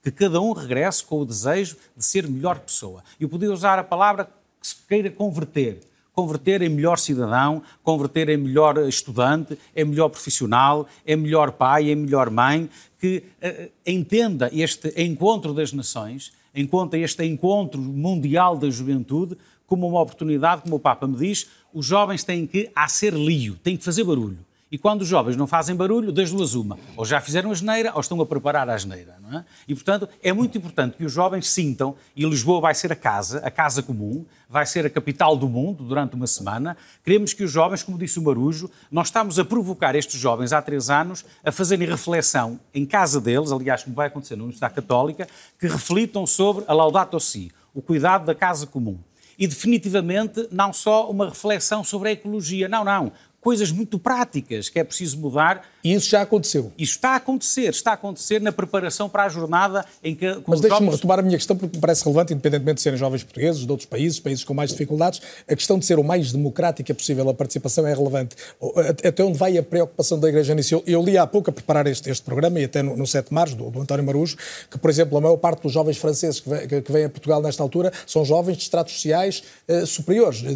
Que cada um regresse com o desejo de ser melhor pessoa. Eu podia usar a palavra que se queira converter converter em melhor cidadão, converter em melhor estudante, em melhor profissional, em melhor pai, em melhor mãe, que uh, entenda este encontro das nações, encontra este encontro mundial da juventude como uma oportunidade, como o Papa me diz, os jovens têm que a ser lio, têm que fazer barulho. E quando os jovens não fazem barulho, das duas uma. Ou já fizeram a geneira, ou estão a preparar a geneira. Não é? E, portanto, é muito importante que os jovens sintam, e Lisboa vai ser a casa, a casa comum, vai ser a capital do mundo durante uma semana. Queremos que os jovens, como disse o Marujo, nós estamos a provocar estes jovens há três anos a fazerem reflexão em casa deles, aliás, como vai acontecer na Universidade Católica, que reflitam sobre a Laudato Si, o cuidado da casa comum e definitivamente não só uma reflexão sobre a ecologia, não, não, coisas muito práticas que é preciso mudar. E isso já aconteceu? Isso está a acontecer, está a acontecer na preparação para a jornada em que... Mas deixe-me jovens... retomar a minha questão, porque me parece relevante, independentemente de serem jovens portugueses, de outros países, países com mais dificuldades, a questão de ser o mais democrática possível a participação é relevante. Até onde vai a preocupação da Igreja nisso? Eu, li há pouco a preparar este, este programa, e até no, no 7 de março, do, do, António Marujo, que, por exemplo, a maior parte dos jovens franceses que, vem, que, vêm a Portugal nesta altura são jovens de estratos sociais eh, superiores, de,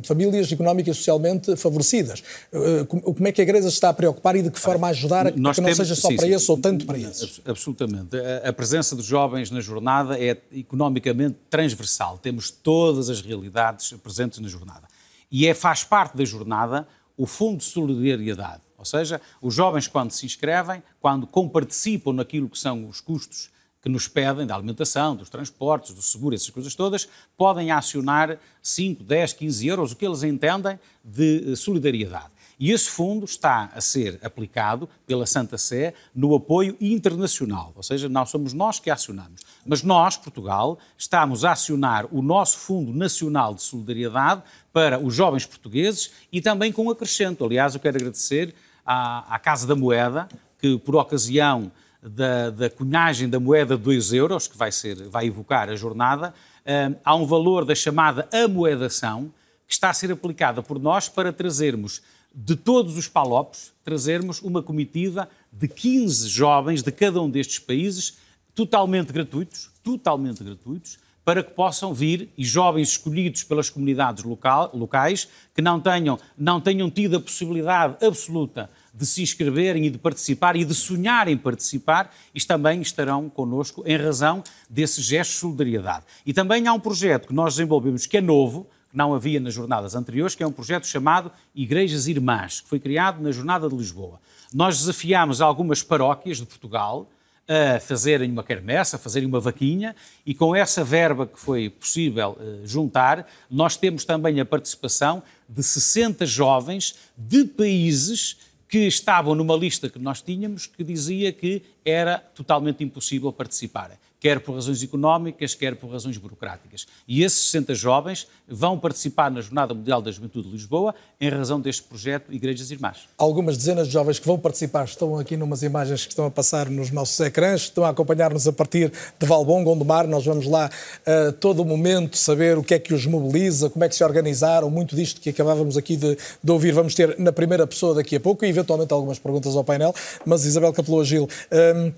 de, famílias económicas e socialmente favorecidas. Eh, como é que a Igreja está a preocupar e de que forma ajudar a que não seja só sim, para sim, esse ou tanto para esses? Absolutamente. A, presença dos jovens na jornada é economicamente transversal. Temos todas as realidades presentes na jornada. E é, faz parte da jornada o Fundo de Solidariedade. Ou seja, os jovens, quando se inscrevem, quando comparticipam naquilo que são os custos que nos pedem da alimentação, dos transportes, do seguro, essas coisas todas, podem acionar 5, 10, 15 euros, o que eles entendem de solidariedade. E esse fundo está a ser aplicado pela Santa Sé no apoio internacional, ou seja, não somos nós que acionamos, mas nós, Portugal, estamos a acionar o nosso Fundo Nacional de Solidariedade para os jovens portugueses e também com acrescento. Aliás, eu quero agradecer à, à Casa da Moeda, que por ocasião da, da cunhagem da moeda de 2 euros, que vai, ser, vai evocar a jornada, um, há um valor da chamada amoedação, que está a ser aplicada por nós para trazermos de todos os palopes, trazermos uma comitiva de 15 jovens de cada um destes países, totalmente gratuitos, totalmente gratuitos, para que possam vir e jovens escolhidos pelas comunidades local, locais que não tenham, não tenham tido a possibilidade absoluta de se inscreverem e de participar e de sonharem participar, e também estarão connosco em razão desse gesto de solidariedade. E também há um projeto que nós desenvolvemos que é novo, que não havia nas jornadas anteriores, que é um projeto chamado Igrejas Irmãs, que foi criado na Jornada de Lisboa. Nós desafiámos algumas paróquias de Portugal a fazerem uma quermesse, a fazerem uma vaquinha, e com essa verba que foi possível uh, juntar, nós temos também a participação de 60 jovens de países que estavam numa lista que nós tínhamos que dizia que era totalmente impossível participarem quer por razões económicas, quer por razões burocráticas. E esses 60 jovens vão participar na Jornada Mundial da Juventude de Lisboa em razão deste projeto Igrejas Irmãs. Algumas dezenas de jovens que vão participar estão aqui numas imagens que estão a passar nos nossos ecrãs, estão a acompanhar-nos a partir de Valbom, Gondomar. Nós vamos lá a uh, todo momento saber o que é que os mobiliza, como é que se organizaram, muito disto que acabávamos aqui de, de ouvir. Vamos ter na primeira pessoa daqui a pouco e eventualmente algumas perguntas ao painel. Mas Isabel Capelou Gil, um,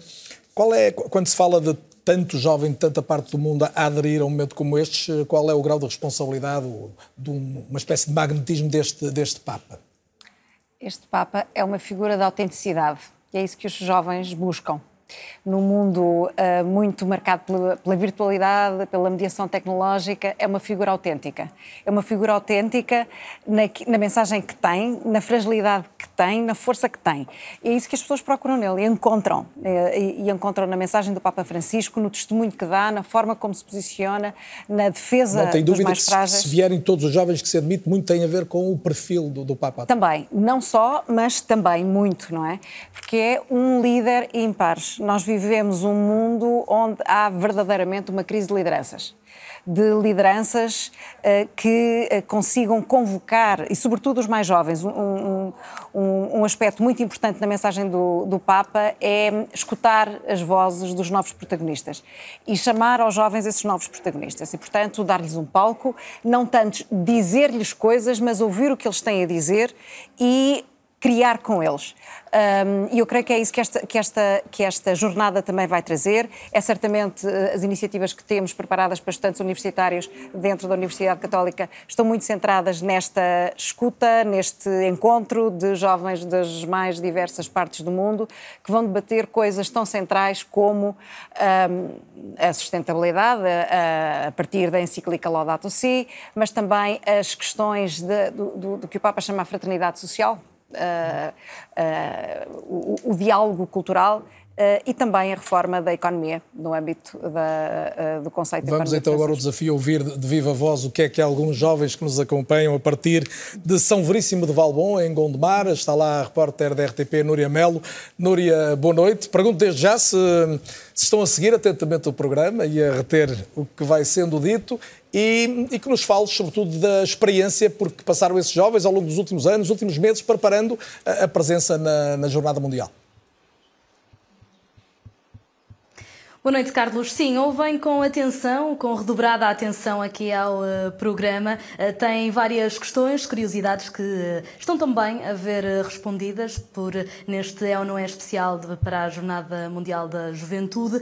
qual é, quando se fala de tanto jovem de tanta parte do mundo a aderir a um momento como este, qual é o grau de responsabilidade, de uma espécie de magnetismo deste, deste Papa? Este Papa é uma figura de autenticidade e é isso que os jovens buscam num mundo uh, muito marcado pela, pela, virtualidade, pela mediação tecnológica, é uma figura autêntica. É uma figura autêntica na, na, mensagem que tem, na fragilidade que tem, na força que tem. E é isso que as pessoas procuram nele e encontram. Eh, e, e encontram na mensagem do Papa Francisco, no testemunho que dá, na forma como se posiciona, na defesa Não tem dos mais frágeis. Se, se vierem todos os jovens que se admite, muito tem a ver com o perfil do, do Papa. Também, não só, mas também muito, não é? Porque é um líder ímpar nós vivemos um mundo onde há verdadeiramente uma crise de lideranças. De lideranças uh, que uh, consigam convocar, e sobretudo os mais jovens, um, um, um aspecto muito importante na mensagem do, do, Papa é escutar as vozes dos novos protagonistas e chamar aos jovens esses novos protagonistas. E, portanto, dar-lhes um palco, não tanto dizer-lhes coisas, mas ouvir o que eles têm a dizer e criar com eles. E eu creio que é isso que esta, que, esta, que esta jornada também vai trazer. É certamente eh, as iniciativas que temos preparadas para estudantes universitários dentro da Universidade Católica estão muito centradas nesta escuta, neste encontro de jovens das mais diversas partes do mundo que vão debater coisas tão centrais como um, a sustentabilidade a, a, partir da encíclica Laudato Si, mas também as questões de, do, do, do que o Papa chama a fraternidade social, uh, uh, o, o, diálogo cultural Uh, e também a reforma da economia no âmbito da, uh, do conceito Vamos de então agora o desafio ouvir de viva voz o que é que alguns jovens que nos acompanham a partir de São Veríssimo de Valbom, em Gondomar. Está lá a repórter da RTP, Núria Melo. Núria, boa noite. Pergunto desde já se, se estão a seguir atentamente o programa e a reter o que vai sendo dito e, e, que nos fales, sobretudo, da experiência porque passaram esses jovens ao longo dos últimos anos, últimos meses, preparando a, a presença na, na Jornada Mundial. Boa noite, Carlos. Sim, ouvem com atenção, com redobrada atenção aqui ao uh, programa. Uh, tem várias questões, curiosidades que uh, estão também a ver respondidas por neste É ou Não É especial de, para a Jornada Mundial da Juventude.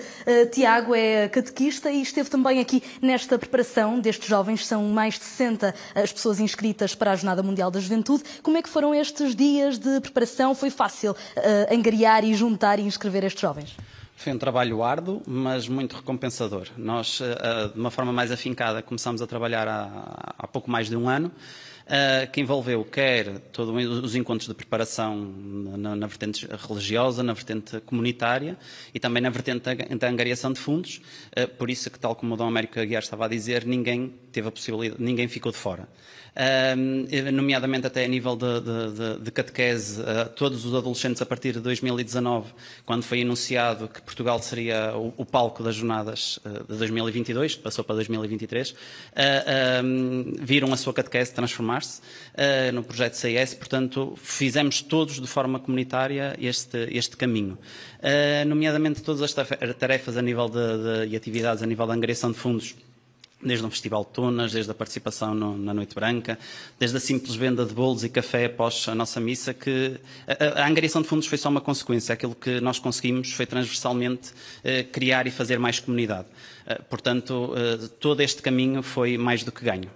Tiago é catequista e esteve também aqui nesta preparação destes jovens. São mais de 60 as pessoas inscritas para a Jornada Mundial da Juventude. Como é que foram estes dias de preparação? Foi fácil angariar e juntar e inscrever estes jovens? Foi um trabalho árduo, mas muito recompensador. Nós, eh, eh, de uma forma mais afincada, começamos a trabalhar há, há pouco mais de um ano, eh, que envolveu quer todos os encontros de preparação na, na, vertente religiosa, na vertente comunitária e também na vertente da angariação de fundos. Por isso que, tal como o Dom Américo Aguiar estava a dizer, ninguém teve a possibilidade, ninguém ficou de fora nomeadamente até a nível de, de, de catequese, todos os adolescentes a partir de 2019, quando foi anunciado que Portugal seria o, o palco das jornadas uh, de 2022, passou para 2023, uh, um, viram a sua catequese transformar-se uh, no projeto CIS, portanto, fizemos todos de forma comunitária este, este caminho. nomeadamente todas as tarefas a nível de, de, e atividades a nível da angariação de fundos desde um festival de tunas, desde a participação no, na Noite Branca, desde a simples venda de bolos e café após a nossa missa, que a, a angariação de fundos foi só uma consequência. Aquilo que nós conseguimos foi transversalmente eh, criar e fazer mais comunidade. Eh, portanto, eh, todo este caminho foi mais do que ganho.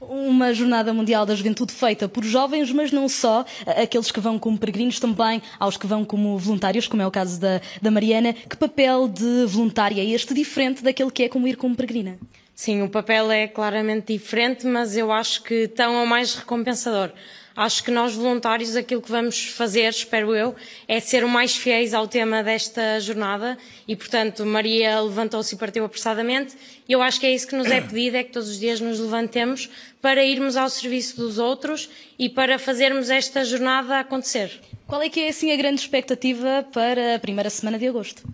Uma Jornada Mundial da Juventude feita por jovens, mas não só, aqueles que vão como peregrinos, também aos que vão como voluntários, como é o caso da, da Mariana. Que papel de voluntária é este diferente daquele que é como ir como peregrina? Sim, o papel é claramente diferente, mas eu acho que tão ou mais recompensador. Acho que nós voluntários aquilo que vamos fazer, espero eu, é ser o mais fiéis ao tema desta jornada e, portanto, Maria levantou-se e partiu apressadamente. E eu acho que é isso que nos é pedido, é que todos os dias nos levantemos para irmos ao serviço dos outros e para fazermos esta jornada acontecer. Qual é que é assim a grande expectativa para a primeira semana de agosto?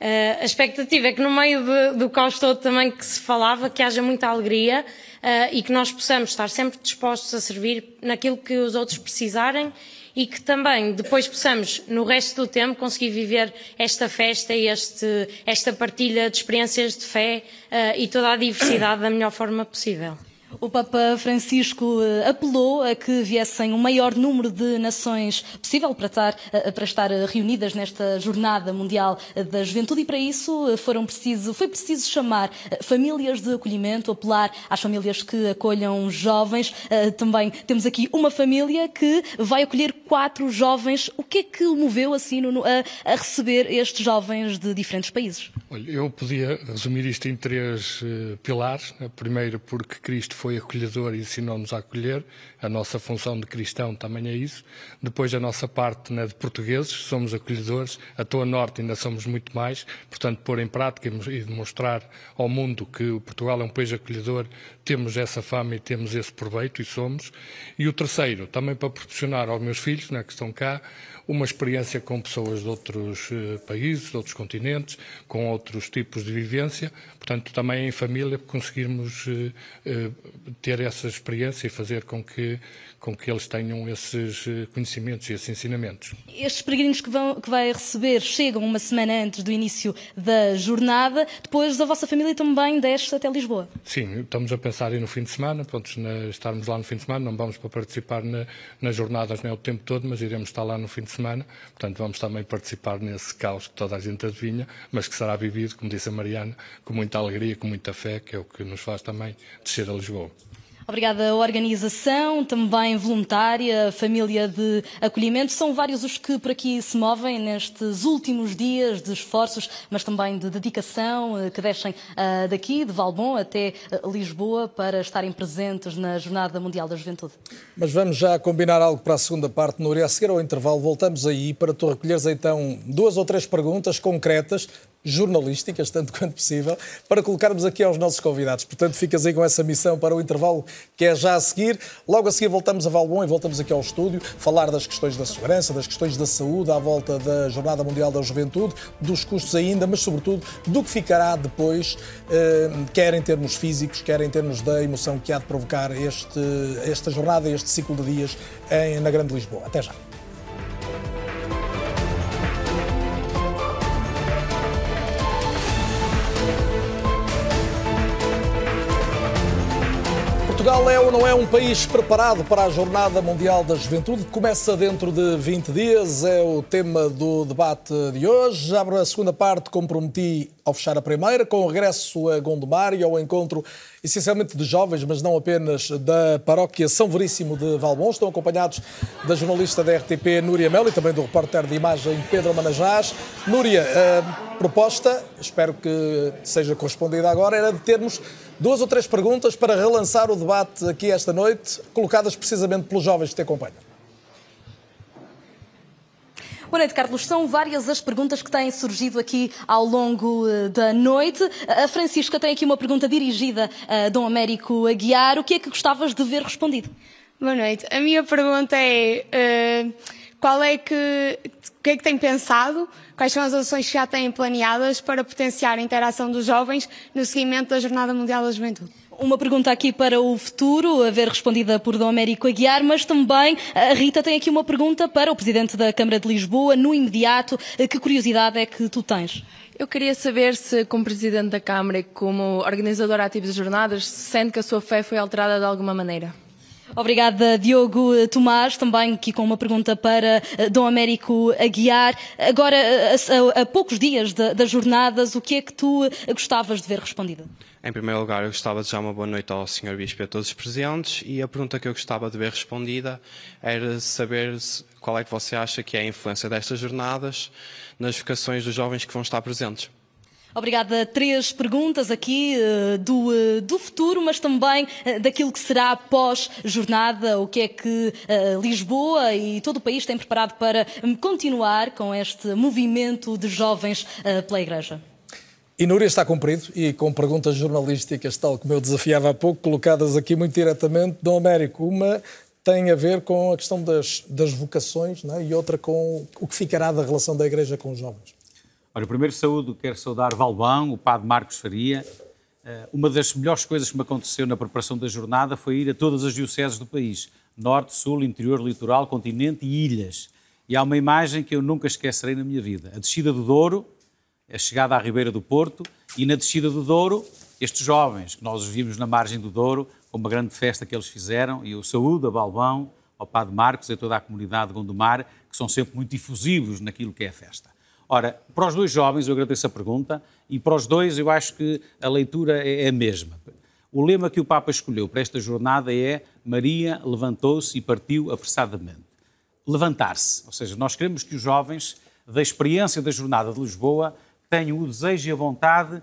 Uh, a expectativa é que no meio de, do caos todo também que se falava, que haja muita alegria uh, e que nós possamos estar sempre dispostos a servir naquilo que os outros precisarem e que também depois possamos, no resto do tempo, conseguir viver esta festa e este, esta partilha de experiências de fé uh, e toda a diversidade da melhor forma possível. O Papa Francisco eh, apelou a que viessem o maior número de nações possível para estar, eh, para estar reunidas nesta Jornada Mundial da Juventude e para isso eh, foram preciso, foi preciso chamar famílias de acolhimento, apelar às famílias que acolham jovens. Também temos aqui uma família que vai acolher quatro jovens. O que é que o moveu assim a, receber estes jovens de diferentes países? Olha, eu podia resumir isto em três pilares. Primeiro, porque Cristo foi acolhedor e ensinou-nos a acolher. A nossa função de cristão também é isso. Depois, a nossa parte né, de portugueses, somos acolhedores. A Toa Norte ainda somos muito mais. Portanto, pôr em prática e demonstrar ao mundo que Portugal é um país acolhedor, temos essa fama e temos esse proveito, e somos. E o terceiro, também para proporcionar aos meus filhos, né, que estão cá, uma experiência com pessoas de outros uh, países, de outros continentes, com outros tipos de vivência. Portanto, também em família conseguirmos uh, uh, ter essa experiência e fazer com que com que eles tenham esses eh, conhecimentos e esses ensinamentos. Estes peregrinos que, vão, que vai receber chegam uma semana antes do início da jornada, depois a vossa família também desce até Lisboa? Sim, estamos a pensar aí no fim de semana, pronto, na, estarmos lá no fim de semana, não vamos para participar na, nas jornadas nem o tempo todo, mas iremos estar lá no fim de semana, portanto vamos também participar nesse caos que toda a gente adivinha, mas que será vivido, como disse a Mariana, com muita alegria, com muita fé, que é o que nos faz também descer a Lisboa. Obrigada à organização, também voluntária, família de acolhimento. São vários os que por aqui se movem nestes últimos dias de esforços, mas também de dedicação, eh, que descem uh, daqui, de Valbom até uh, Lisboa, para estarem presentes na Jornada Mundial da Juventude. Mas vamos já combinar algo para a segunda parte, Núria. A seguir ao intervalo, voltamos aí para tu recolheres então duas ou três perguntas concretas jornalísticas, tanto quanto possível, para colocarmos aqui aos nossos convidados. Portanto, ficas aí com essa missão para o intervalo que é já a seguir. Logo a seguir voltamos a Valbom e voltamos aqui ao estúdio, falar das questões da segurança, das questões da saúde à volta da Jornada Mundial da Juventude, dos custos ainda, mas sobretudo do que ficará depois, eh, quer em termos físicos, quer em termos da emoção que há de provocar este, esta jornada, este ciclo de dias em, na Grande Lisboa. Até já. É ou não é um país preparado para a Jornada Mundial da Juventude? Começa dentro de 20 dias, é o tema do debate de hoje. Abro a segunda parte, comprometi ao fechar a primeira, com o regresso a Gondomar e ao encontro essencialmente de jovens, mas não apenas da paróquia São Veríssimo de Valbon. Estão acompanhados da jornalista da RTP Núria Melo e também do repórter de imagem Pedro Manajás. Núria, a proposta, espero que seja correspondida agora, era de termos duas ou três perguntas para relançar o debate aqui esta noite, colocadas precisamente pelos jovens que te acompanham. Boa noite, Carlos. São várias as perguntas que têm surgido aqui ao longo eh, da noite. A Francisca tem aqui uma pergunta dirigida a Dom Américo Aguiar. O que é que gostavas de ver respondido? Boa noite. A minha pergunta é uh, qual é que, o que é que tem pensado, quais são as ações que já têm planeadas para potenciar a interação dos jovens no seguimento da Jornada Mundial da Juventude? Uma pergunta aqui para o futuro, a ver respondida por Dom Américo Aguiar, mas também a Rita tem aqui uma pergunta para o Presidente da Câmara de Lisboa, no imediato. Que curiosidade é que tu tens? Eu queria saber se, como Presidente da Câmara e como organizador ativo das jornadas, sente que a sua fé foi alterada de alguma maneira. Obrigada, Diogo Tomás, também aqui com uma pergunta para eh, Dom Américo Aguiar. Agora, eh, a, poucos dias das jornadas, o que é que tu eh, gostavas de ver respondida? Em primeiro lugar, eu gostava de desejar uma boa noite ao Sr. Bispo e a todos os presentes e a pergunta que eu gostava de ver respondida era saber qual é que você acha que é a influência destas jornadas nas vocações dos jovens que vão estar presentes. Obrigada. Três perguntas aqui uh, do, uh, do futuro, mas também uh, daquilo que será pós-jornada, o que é que Lisboa e todo o país têm preparado para um, continuar com este movimento de jovens pela Igreja. Inúria está cumprido e com perguntas jornalísticas, tal como eu desafiava há pouco, colocadas aqui muito diretamente. Dom Américo, uma tem a ver com a questão das, das vocações é? e outra com o que ficará da relação da Igreja com os jovens. Olha, primeiro saúde, quero saudar Valbão, o padre Marcos Faria. Eh, uma das melhores coisas que me aconteceu na preparação da jornada foi ir a todas as dioceses do país, norte, sul, interior, litoral, continente e ilhas. E há uma imagem que eu nunca esquecerei na minha vida. A descida do Douro, a chegada à Ribeira do Porto, e na descida do Douro, estes jovens que nós os vimos na margem do Douro, com uma grande festa que eles fizeram, e o saúde a Balbão, ao Padre Marcos e a toda a comunidade de Gondomar, que são sempre muito difusivos naquilo que é a festa. Ora, para os dois jovens, eu agradeço a pergunta, e para os dois, eu acho que a leitura é a mesma. O lema que o Papa escolheu para esta jornada é Maria levantou-se e partiu apressadamente. Levantar-se, ou seja, nós queremos que os jovens, da experiência da jornada de Lisboa, tenham o desejo e a vontade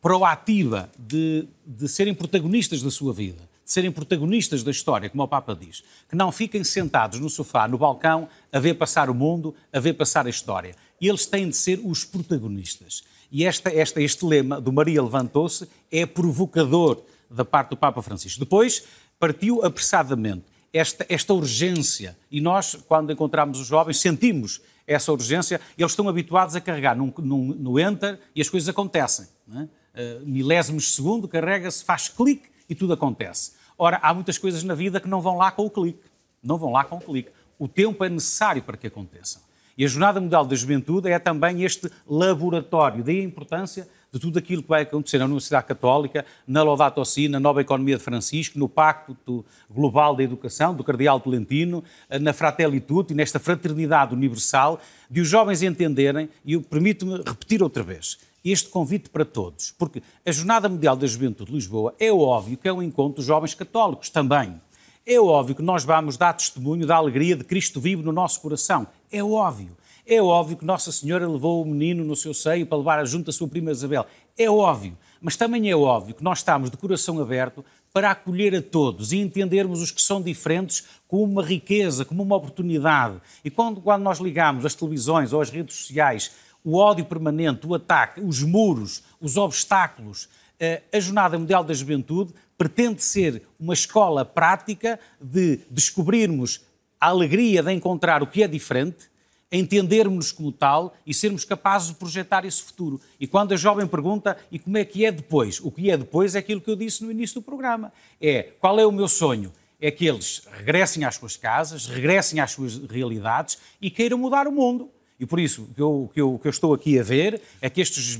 proativa de, de serem protagonistas da sua vida, de serem protagonistas da história, como o Papa diz. Que não fiquem sentados no sofá, no balcão, a ver passar o mundo, a ver passar a história eles têm de ser os protagonistas. E esta, esta, este lema do Maria levantou-se é provocador da parte do Papa Francisco. Depois partiu apressadamente esta, esta urgência. E nós, quando encontramos os jovens, sentimos essa urgência. Eles estão habituados a carregar num, num, no Enter e as coisas acontecem. É? Uh, milésimos de segundo, carrega-se, faz clique e tudo acontece. Ora, há muitas coisas na vida que não vão lá com o clique. Não vão lá com o clique. O tempo é necessário para que aconteçam. E a Jornada Mundial da Juventude é também este laboratório, daí a importância de tudo aquilo que vai acontecer na Universidade Católica, na Laudato Si, na Nova Economia de Francisco, no Pacto Global da Educação, do Cardeal Tolentino, na Fratelli Tutti, nesta fraternidade universal, de os jovens entenderem, e eu permito-me repetir outra vez, este convite para todos, porque a Jornada Mundial da Juventude de Lisboa é óbvio que é um encontro dos jovens católicos também. É óbvio que nós vamos dar testemunho da alegria de Cristo vivo no nosso coração. É óbvio. É óbvio que Nossa Senhora levou o menino no seu seio para levar junto a sua prima Isabel. É óbvio. Mas também é óbvio que nós estamos de coração aberto para acolher a todos e entendermos os que são diferentes como uma riqueza, como uma oportunidade. E quando, quando nós ligamos as televisões ou as redes sociais, o ódio permanente, o ataque, os muros, os obstáculos, eh, a Jornada Mundial da Juventude pretende ser uma escola prática de descobrirmos a alegria de encontrar o que é diferente, entendermos-nos como tal e sermos capazes de projetar esse futuro. E quando a jovem pergunta, e como é que é depois? O que é depois é aquilo que eu disse no início do programa. É, qual é o meu sonho? É que eles regressem às suas casas, regressem às suas realidades e queiram mudar o mundo. E por isso, o que eu, que eu, que eu estou aqui a ver é que estes,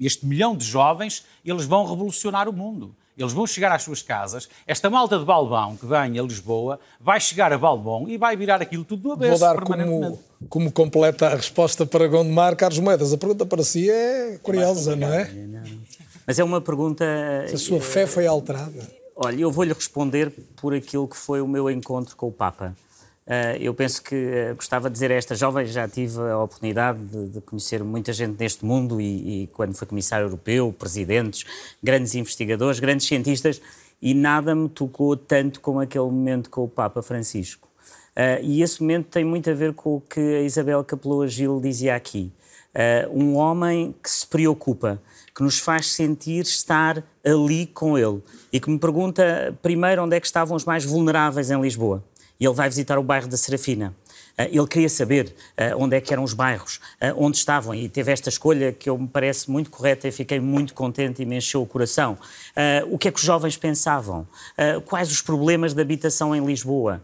este milhão de jovens, eles vão revolucionar o mundo. Eles vão chegar às suas casas. Esta malta de Balbão que vem a Lisboa vai chegar a Balbão e vai virar aquilo tudo do avesso. Vou dar como, como completa a resposta para Gondomar, Carlos Moedas. A pergunta para si é curiosa, não é? Mas é uma pergunta. Se a sua fé foi alterada. Olha, eu vou-lhe responder por aquilo que foi o meu encontro com o Papa. Uh, eu penso que uh, gostava de dizer a esta jovem, já tive a oportunidade de, de conhecer muita gente neste mundo e, e, quando foi comissário europeu, presidentes, grandes investigadores, grandes cientistas, e nada me tocou tanto como aquele momento com o Papa Francisco. Uh, e esse momento tem muito a ver com o que a Isabel Capeloa Gil dizia aqui. um homem que se preocupa, que nos faz sentir estar ali com ele e que me pergunta primeiro onde é que estavam os mais vulneráveis em Lisboa ele vai visitar o bairro da Serafina. ele queria saber onde é que eram os bairros, onde estavam, e teve esta escolha que eu me parece muito correta e fiquei muito contente e me encheu o coração. o que é que os jovens pensavam? quais os problemas de habitação em Lisboa?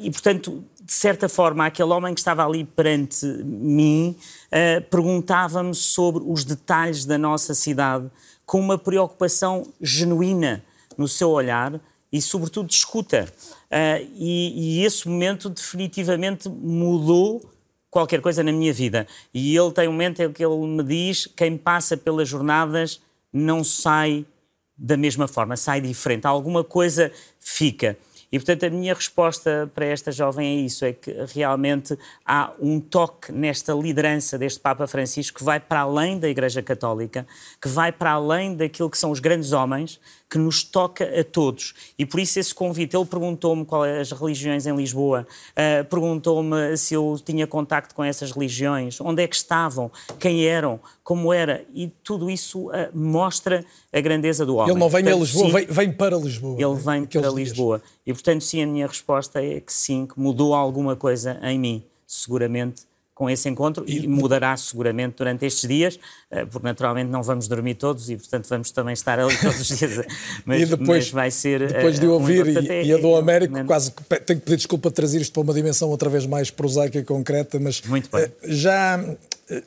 e, portanto, de certa forma, aquele homem que estava ali perante mim perguntava-me sobre os detalhes da nossa cidade com uma preocupação genuína no seu olhar e, sobretudo, de escuta. Uh, e, e, esse momento definitivamente mudou qualquer coisa na minha vida. E ele tem um momento em que ele me diz: quem passa pelas jornadas não sai da mesma forma, sai diferente. Alguma coisa fica. E, portanto, a minha resposta para esta jovem é isso: é que realmente há um toque nesta liderança deste Papa Francisco que vai para além da Igreja Católica, que vai para além daquilo que são os grandes homens, que nos toca a todos. E por isso esse convite, ele perguntou-me quais as religiões em Lisboa, uh, perguntou-me se eu tinha contacto com essas religiões, onde é que estavam, quem eram, como era, e tudo isso uh, mostra a grandeza do homem. Ele não vem portanto, a Lisboa, sim, vem, vem, para Lisboa. Ele vem para dias. Lisboa. E portanto, sim, a minha resposta é que sim, que mudou alguma coisa em mim, seguramente com esse encontro e, mudará seguramente durante estes dias, eh, porque naturalmente não vamos dormir todos e, portanto, vamos também estar ali todos os dias. Mas, e depois, vai ser. Depois de ouvir, e, é, e a do Américo, é, quase que tenho que pedir desculpa de trazer isto para uma dimensão outra vez mais prosaica e concreta, mas Muito bem. Eh, já.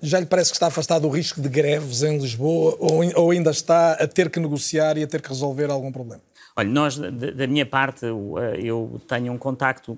Já lhe parece que está afastado o risco de greves em Lisboa ou, ou ainda está a ter que negociar e a ter que resolver algum problema? Olha, nós, da minha parte, eu tenho um contacto,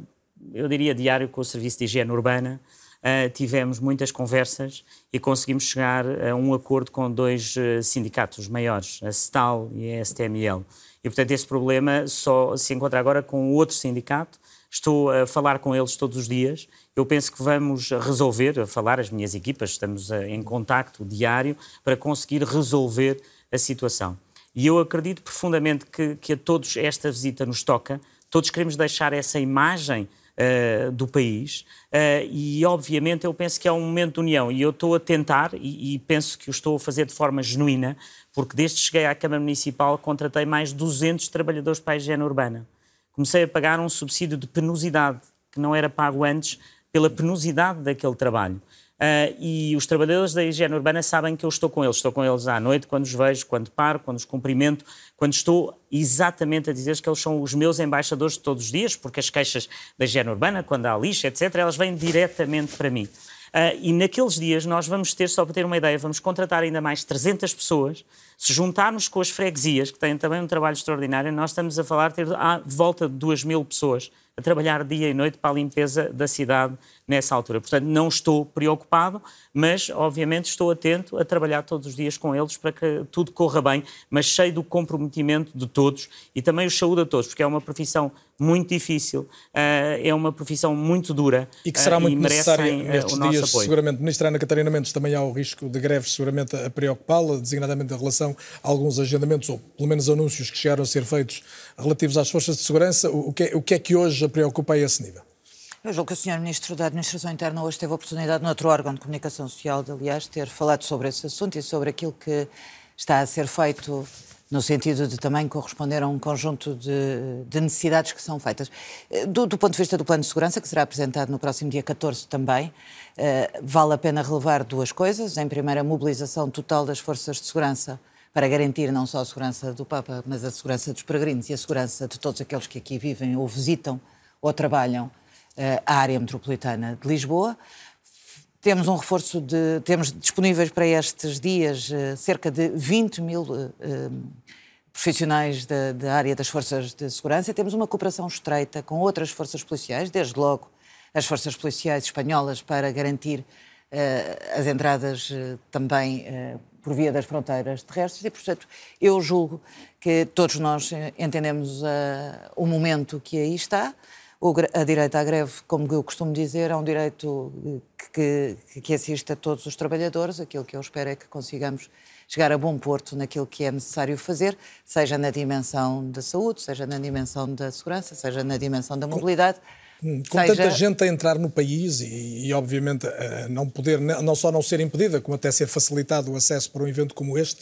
eu diria diário, com o Serviço de Higiene Urbana, uh, tivemos muitas conversas e conseguimos chegar a um acordo com dois uh, sindicatos maiores, a STAL e a STML. E, portanto, esse problema só se encontra agora com outro sindicato. Estou a falar com eles todos os dias. Eu penso que vamos resolver, a falar, as minhas equipas, estamos eh, em contacto diário para conseguir resolver a situação. E eu acredito profundamente que, que a todos esta visita nos toca, todos queremos deixar essa imagem uh, do país uh, e, obviamente, eu penso que é um momento de união e eu estou a tentar e, e, penso que o estou a fazer de forma genuína, porque desde que cheguei à Câmara Municipal contratei mais de 200 trabalhadores para a higiene urbana. Comecei a pagar um subsídio de penosidade, que não era pago antes, pela penosidade daquele trabalho. Uh, e os trabalhadores da higiene urbana sabem que eu estou com eles. Estou com eles à noite, quando os vejo, quando paro, quando os cumprimento, quando estou exatamente a dizer que eles são os meus embaixadores de todos os dias, porque as queixas da higiene urbana, quando há lixo, etc., elas vêm diretamente para mim. Uh, e naqueles dias nós vamos ter, só para ter uma ideia, vamos contratar ainda mais 300 pessoas. Se juntarmos com as freguesias, que têm também um trabalho extraordinário, nós estamos a falar de ter à volta de 2 mil pessoas a trabalhar dia e noite para a limpeza da cidade nessa altura. Portanto, não estou preocupado, mas obviamente estou atento a trabalhar todos os dias com eles para que tudo corra bem, mas cheio do comprometimento de todos e também o saúde a todos, porque é uma profissão muito difícil, uh, é uma profissão muito dura e que será uh, muito necessária nestes dias. Apoio. Seguramente, Ministra Ana Catarina Mendes, também há o risco de greves, seguramente a preocupá-la, designadamente em relação a alguns agendamentos, ou pelo menos anúncios que chegaram a ser feitos relativos às forças de segurança. O que é, o que, é que hoje preocupa a esse nível? Eu julgo que o Sr. Ministro da Administração Interna hoje teve a oportunidade, noutro órgão de comunicação social, de, aliás, ter falado sobre esse assunto e sobre aquilo que está a ser feito no sentido de também corresponder a um conjunto de, de necessidades que são feitas. Do, do, ponto de vista do plano de segurança, que será apresentado no próximo dia 14 também, eh, vale a pena relevar duas coisas. Em primeiro, a mobilização total das forças de segurança para garantir não só a segurança do Papa, mas a segurança dos peregrinos e a segurança de todos aqueles que aqui vivem ou visitam ou trabalham eh, a área metropolitana de Lisboa. Temos um reforço de. Temos disponíveis para estes dias eh, cerca de 20 mil eh, profissionais da, área das forças de segurança. Temos uma cooperação estreita com outras forças policiais, desde logo as forças policiais espanholas, para garantir uh, as entradas uh, também uh, por via das fronteiras terrestres. E, portanto, eu julgo que todos nós entendemos o momento que aí está a direito à greve, como eu costumo dizer, é um direito que, que, que assiste a todos os trabalhadores. Aquilo que eu espero é que consigamos chegar a bom porto naquilo que é necessário fazer, seja na dimensão da saúde, seja na dimensão da segurança, seja na dimensão da mobilidade, com seja... tanta gente a entrar no país e, e obviamente, não poder, não só não ser impedida, como até ser facilitado o acesso para um evento como este,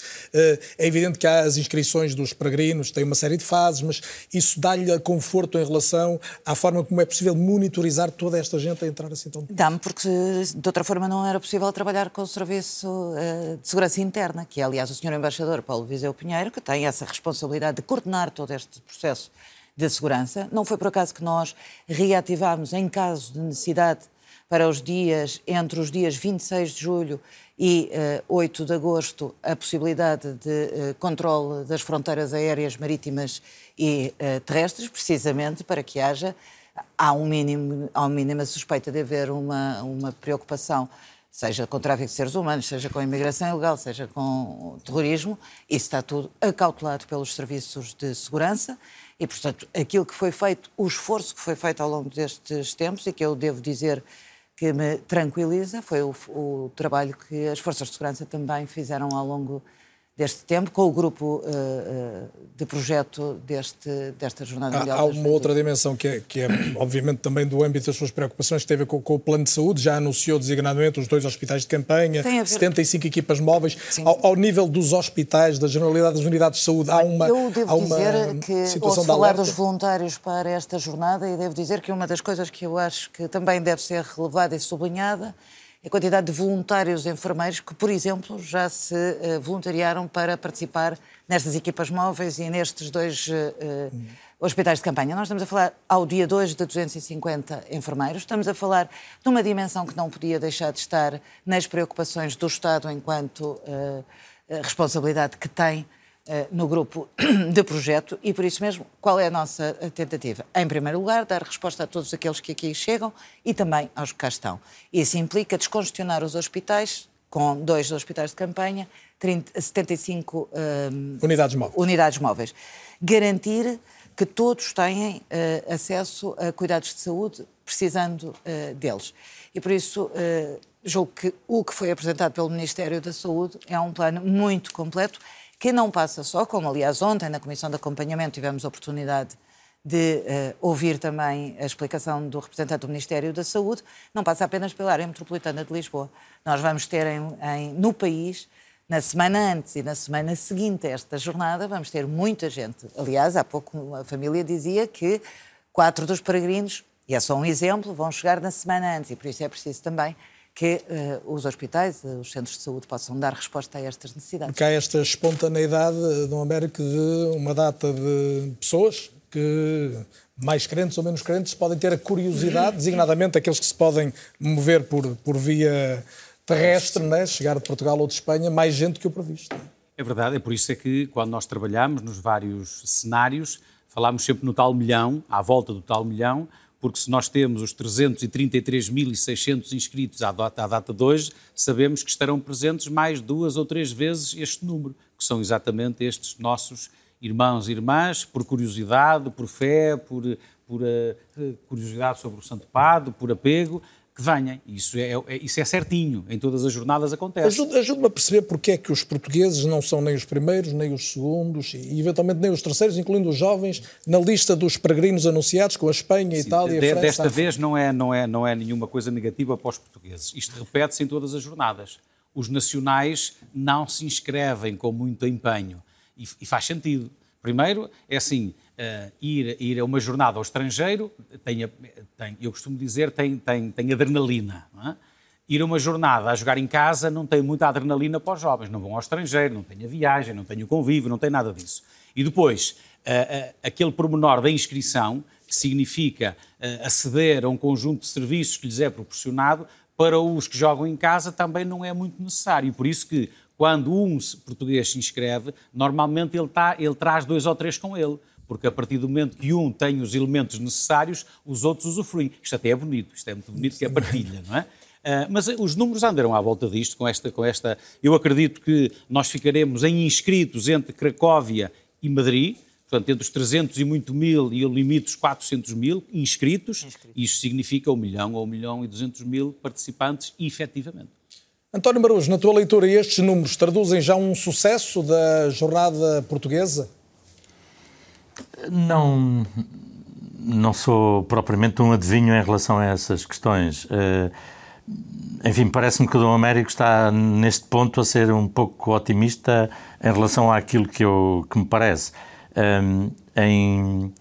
é evidente que há as inscrições dos peregrinos, tem uma série de fases, mas isso dá-lhe conforto em relação à forma como é possível monitorizar toda esta gente a entrar assim tão... Dá-me, porque de outra forma não era possível trabalhar com o Serviço de Segurança Interna, que é, aliás, o Sr. Embaixador Paulo Viseu Pinheiro, que tem essa responsabilidade de coordenar todo este processo de segurança. Não foi por acaso que nós reativámos, em caso de necessidade, para os dias, entre os dias 26 de julho e uh, eh, 8 de agosto, a possibilidade de uh, controle das fronteiras aéreas, marítimas e uh, terrestres, precisamente para que haja, há um mínimo, há uma mínima suspeita de haver uma, uma preocupação seja com tráfico de seres humanos, seja com imigração ilegal, seja com terrorismo, isso está tudo acautelado pelos serviços de segurança e, portanto, aquilo que foi feito, o esforço que foi feito ao longo destes tempos e que eu devo dizer que me tranquiliza foi o, o trabalho que as forças de segurança também fizeram ao longo deste tempo, com o grupo uh, de projeto deste, desta Jornada Mundial. Há, uma outra dimensão que é, que é, obviamente, também do âmbito das suas preocupações, que tem a ver com, com, o plano de saúde. Já anunciou designadamente os dois hospitais de campanha, 75 equipas móveis. Ao, ao, nível dos hospitais, da generalidade das unidades de saúde, há uma. Eu devo há uma dizer que ouço falar dos voluntários para esta jornada e devo dizer que uma das coisas que eu acho que também deve ser relevada e sublinhada a quantidade de voluntários enfermeiros que, por exemplo, já se uh, voluntariaram para participar nestas equipas móveis e nestes dois uh, hospitais de campanha. Nós estamos a falar, ao dia 2, de 250 enfermeiros, estamos a falar de uma dimensão que não podia deixar de estar nas preocupações do Estado enquanto responsabilidade que tem no grupo de projeto e, por isso mesmo, qual é a nossa tentativa? Em primeiro lugar, dar resposta a todos aqueles que aqui chegam e também aos que cá estão. Isso implica descongestionar os hospitais, com dois hospitais de campanha, 30, 75 um, unidades, móveis. unidades móveis. Garantir que todos têm uh, acesso a cuidados de saúde precisando uh, deles. E por isso, uh, julgo que o que foi apresentado pelo Ministério da Saúde é um plano muito completo que não passa só, como aliás ontem na Comissão de Acompanhamento tivemos a oportunidade de uh, ouvir também a explicação do representante do Ministério da Saúde, não passa apenas pela área metropolitana de Lisboa. Nós vamos ter em, em, no país, na semana antes e na semana seguinte a esta jornada, vamos ter muita gente. Aliás, há pouco a família dizia que quatro dos peregrinos, e é só um exemplo, vão chegar na semana antes, e por isso é preciso também que uh, os hospitais, uh, os centros de saúde possam dar resposta a estas necessidades. Porque há esta espontaneidade, Dom Américo, de uma data de pessoas que, mais crentes ou menos crentes, podem ter a curiosidade, designadamente aqueles que se podem mover por, por via terrestre, né? chegar de Portugal ou de Espanha, mais gente que o previsto. É verdade, é por isso é que quando nós trabalhamos nos vários cenários, falamos sempre no tal milhão, à volta do tal milhão, porque se nós temos os 333.600 inscritos à data, à data de hoje, sabemos que estarão presentes mais duas ou três vezes este número, que são exatamente estes nossos irmãos e irmãs, por curiosidade, por fé, por, por uh, curiosidade sobre o Santo Padre, por apego, que venham. Isso é, é, isso é certinho, em todas as jornadas acontece. Ajude-me ajude a perceber porque é que os portugueses não são nem os primeiros, nem os segundos e eventualmente nem os terceiros, incluindo os jovens, na lista dos peregrinos anunciados com a Espanha, a Itália, de, a França. Desta vez não é, não, é, não é nenhuma coisa negativa para os portugueses. Isto repete-se em todas as jornadas. Os nacionais não se inscrevem com muito empenho. E, e faz sentido. Primeiro, é assim, uh, ir, ir a uma jornada ao estrangeiro, tem, tem, eu costumo dizer, tem, tem, tem adrenalina. É? Ir a uma jornada a jogar em casa não tem muita adrenalina para os jovens, não vão ao estrangeiro, não tem a viagem, não tem o convívio, não tem nada disso. E depois, uh, uh, aquele pormenor da inscrição, que significa aceder a um conjunto de serviços que lhes é proporcionado, para os que jogam em casa também não é muito necessário. Por isso que quando um português se inscreve, normalmente ele, tá, ele traz dois ou três com ele porque a partir do momento que um tem os elementos necessários, os outros usufruem. Isto até é bonito, isto é muito bonito, que é partilha, não é? Uh, mas os números andaram à volta disto, com esta, com esta. Eu acredito que nós ficaremos em inscritos entre Cracóvia e Madrid, portanto, entre os 300 e muito mil e o limite dos 400 mil inscritos. inscritos. Isto significa um milhão ou um milhão e 200 mil participantes, efetivamente. António Marujo, na tua leitura, estes números traduzem já um sucesso da jornada portuguesa? Não, não sou propriamente um adivinho em relação a essas questões. Uh, enfim, parece-me que o Dom Américo está neste ponto a ser um pouco otimista em relação àquilo que, eu, que me parece. Um, em,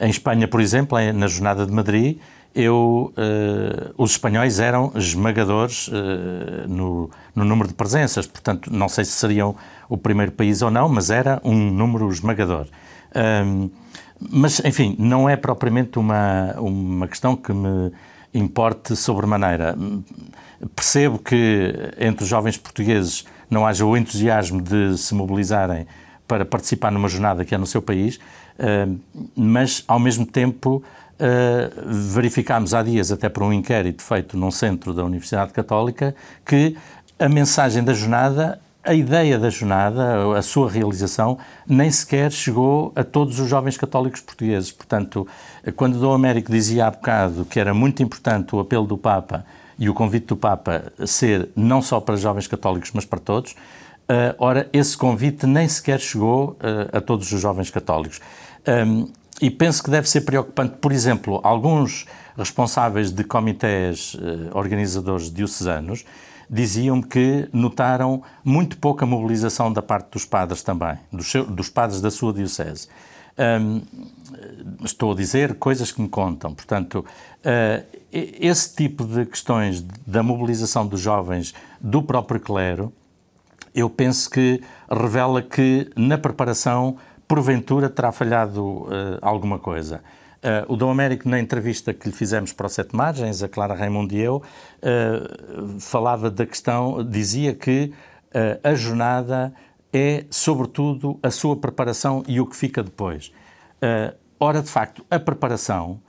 em Espanha, por exemplo, na Jornada de Madrid, eu, uh, os espanhóis eram esmagadores uh, no, no, número de presenças, portanto, não sei se seriam o primeiro país ou não, mas era um número esmagador. Um, mas, enfim, não é propriamente uma, uma questão que me importe sobremaneira. Percebo que entre os jovens portugueses não haja o entusiasmo de se mobilizarem para participar numa jornada que é no seu país, mas ao mesmo tempo eh, verificámos há dias, até por um inquérito feito num centro da Universidade Católica, que a mensagem da jornada a ideia da jornada, a sua realização, nem sequer chegou a todos os jovens católicos portugueses. Portanto, quando Dom Américo dizia há bocado que era muito importante o apelo do Papa e o convite do Papa ser não só para jovens católicos, mas para todos, uh, ora, esse convite nem sequer chegou uh, a todos os jovens católicos. Um, e penso que deve ser preocupante, por exemplo, alguns responsáveis de comitês uh, organizadores diocesanos diziam-me que notaram muito pouca mobilização da parte dos padres também, dos, seus, dos padres da sua diocese. Um, estou a dizer coisas que me contam. Portanto, uh, esse tipo de questões da mobilização dos jovens do próprio clero, eu penso que revela que na preparação, porventura, terá falhado uh, alguma coisa. Uh, o Dom Américo, na entrevista que lhe fizemos para o Sete Margens, a Clara Raimundo e eu, uh, falava da questão, dizia que uh, a jornada é, sobretudo, a sua preparação e o que fica depois. ora, de facto, a preparação,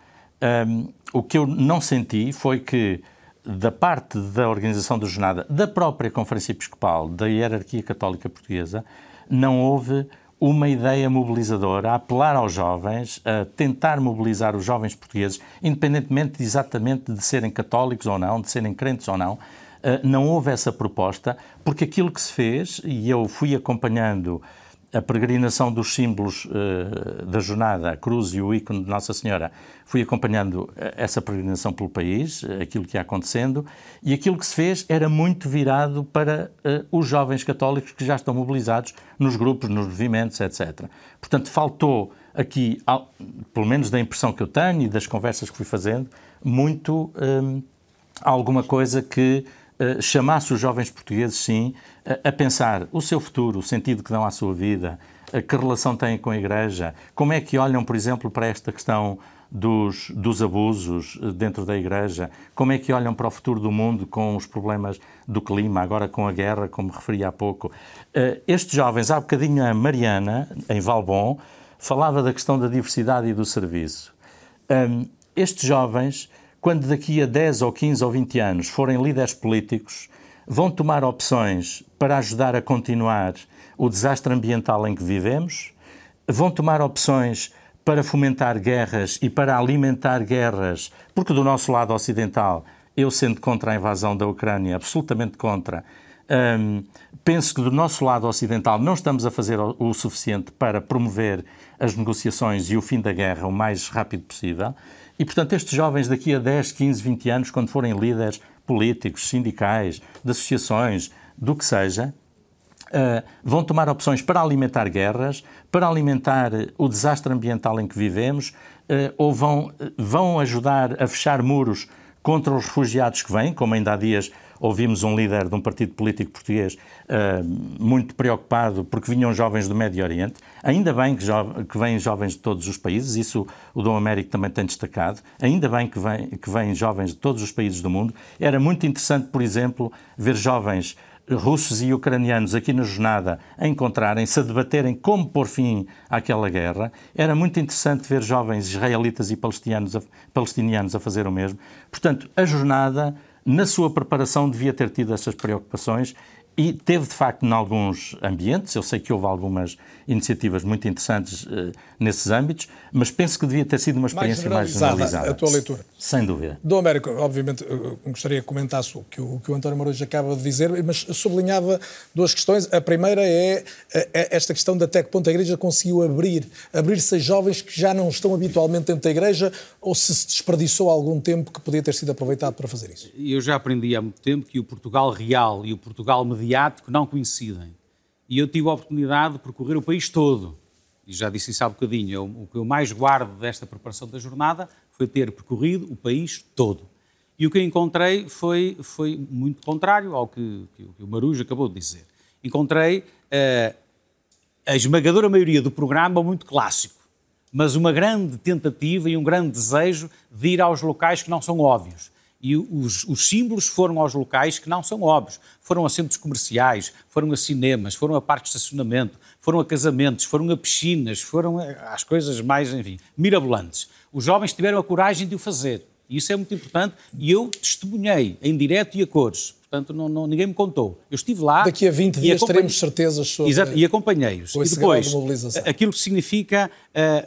um, o que eu não senti foi que, da parte da organização da jornada, da própria Conferência Episcopal, da Hierarquia Católica Portuguesa, não houve uma ideia mobilizadora, a apelar aos jovens, a tentar mobilizar os jovens portugueses, independentemente de, exatamente de serem católicos ou não, de serem crentes ou não. Eh, não houve essa proposta, porque aquilo que se fez, e eu fui acompanhando a peregrinação dos símbolos uh, da jornada, a cruz e o ícone de Nossa Senhora, fui acompanhando eh, essa peregrinação pelo país, eh, aquilo que ia acontecendo, e aquilo que se fez era muito virado para uh, os jovens católicos que já estão mobilizados nos grupos, nos movimentos, etc. Portanto, faltou aqui, pelo menos da impressão que eu tenho e das conversas que fui fazendo, muito um, alguma coisa que uh, chamasse os jovens portugueses, sim, a pensar o seu futuro, o sentido que dão à sua vida, que relação têm com a Igreja, como é que olham, por exemplo, para esta questão dos, dos, abusos dentro da Igreja, como é que olham para o futuro do mundo com os problemas do clima, agora com a guerra, como referi há pouco. Eh, estes jovens, há bocadinho a Mariana, em Valbon, falava da questão da diversidade e do serviço. Estes jovens, quando daqui a 10 ou 15 ou 20 anos forem líderes políticos, vão tomar opções para ajudar a continuar o desastre ambiental em que vivemos, vão tomar opções para fomentar guerras e para alimentar guerras, porque do nosso lado ocidental, eu sendo contra a invasão da Ucrânia, absolutamente contra, hum, penso que do nosso lado ocidental não estamos a fazer o, o suficiente para promover as negociações e o fim da guerra o mais rápido possível. E, portanto, estes jovens daqui a 10, 15, 20 anos, quando forem líderes, políticos, sindicais, de associações, do que seja, uh, vão tomar opções para alimentar guerras, para alimentar o desastre ambiental em que vivemos, uh, ou vão, vão ajudar a fechar muros contra os refugiados que vêm, como ainda há dias ouvimos um líder de um partido político português uh, muito preocupado porque vinham jovens do Médio Oriente. Ainda bem que, que vêm jovens de todos os países, isso o Dom Américo também tem destacado. Ainda bem que vêm, que vêm jovens de todos os países do mundo. Era muito interessante, por exemplo, ver jovens russos e ucranianos aqui na jornada a encontrarem-se, a debaterem como pôr fim àquela guerra. Era muito interessante ver jovens israelitas e palestinianos a, palestinianos a fazer o mesmo. Portanto, a jornada na sua preparação devia ter tido essas preocupações e teve, de facto, em alguns ambientes, eu sei que houve algumas iniciativas muito interessantes uh, nesses âmbitos, mas penso que devia ter sido uma experiência mais generalizada. Mais generalizada. A tua leitura. Sem dúvida. Do Américo, obviamente, gostaria que comentasse o que o, que o António Marujo acaba de dizer, mas sublinhava duas questões. A primeira é, é esta questão de até que ponto a Igreja conseguiu abrir, abrir-se a jovens que já não estão habitualmente dentro da Igreja ou se se desperdiçou algum tempo que podia ter sido aproveitado para fazer isso. Eu já aprendi há muito tempo que o Portugal real e o Portugal mediático mediático não coincidem. E eu tive a oportunidade de percorrer o país todo. E já disse isso há bocadinho. Eu, o que eu mais guardo desta preparação da jornada foi ter percorrido o país todo. E o que encontrei foi, foi muito contrário ao que, que o Marujo acabou de dizer. Encontrei uh, a esmagadora maioria do programa muito clássico, mas uma grande tentativa e um grande desejo de ir aos locais que não são óbvios e os, os, símbolos foram aos locais que não são óbvios. Foram a centros comerciais, foram a cinemas, foram a parques de estacionamento, foram a casamentos, foram a piscinas, foram às coisas mais, enfim, mirabolantes. Os jovens tiveram a coragem de o fazer. E isso é muito importante. E eu testemunhei em direto e a cores portanto não, não, ninguém me contou. Eu estive lá. Daqui a 20 dias acompanhei... teremos certezas sobre. Exato, e acompanhei-os. E depois, de aquilo que significa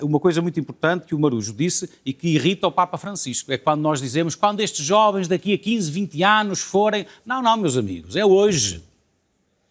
uh, uma coisa muito importante que o Marujo disse e que irrita o Papa Francisco, é quando nós dizemos quando estes jovens daqui a 15, 20 anos forem. Não, não, meus amigos, é hoje.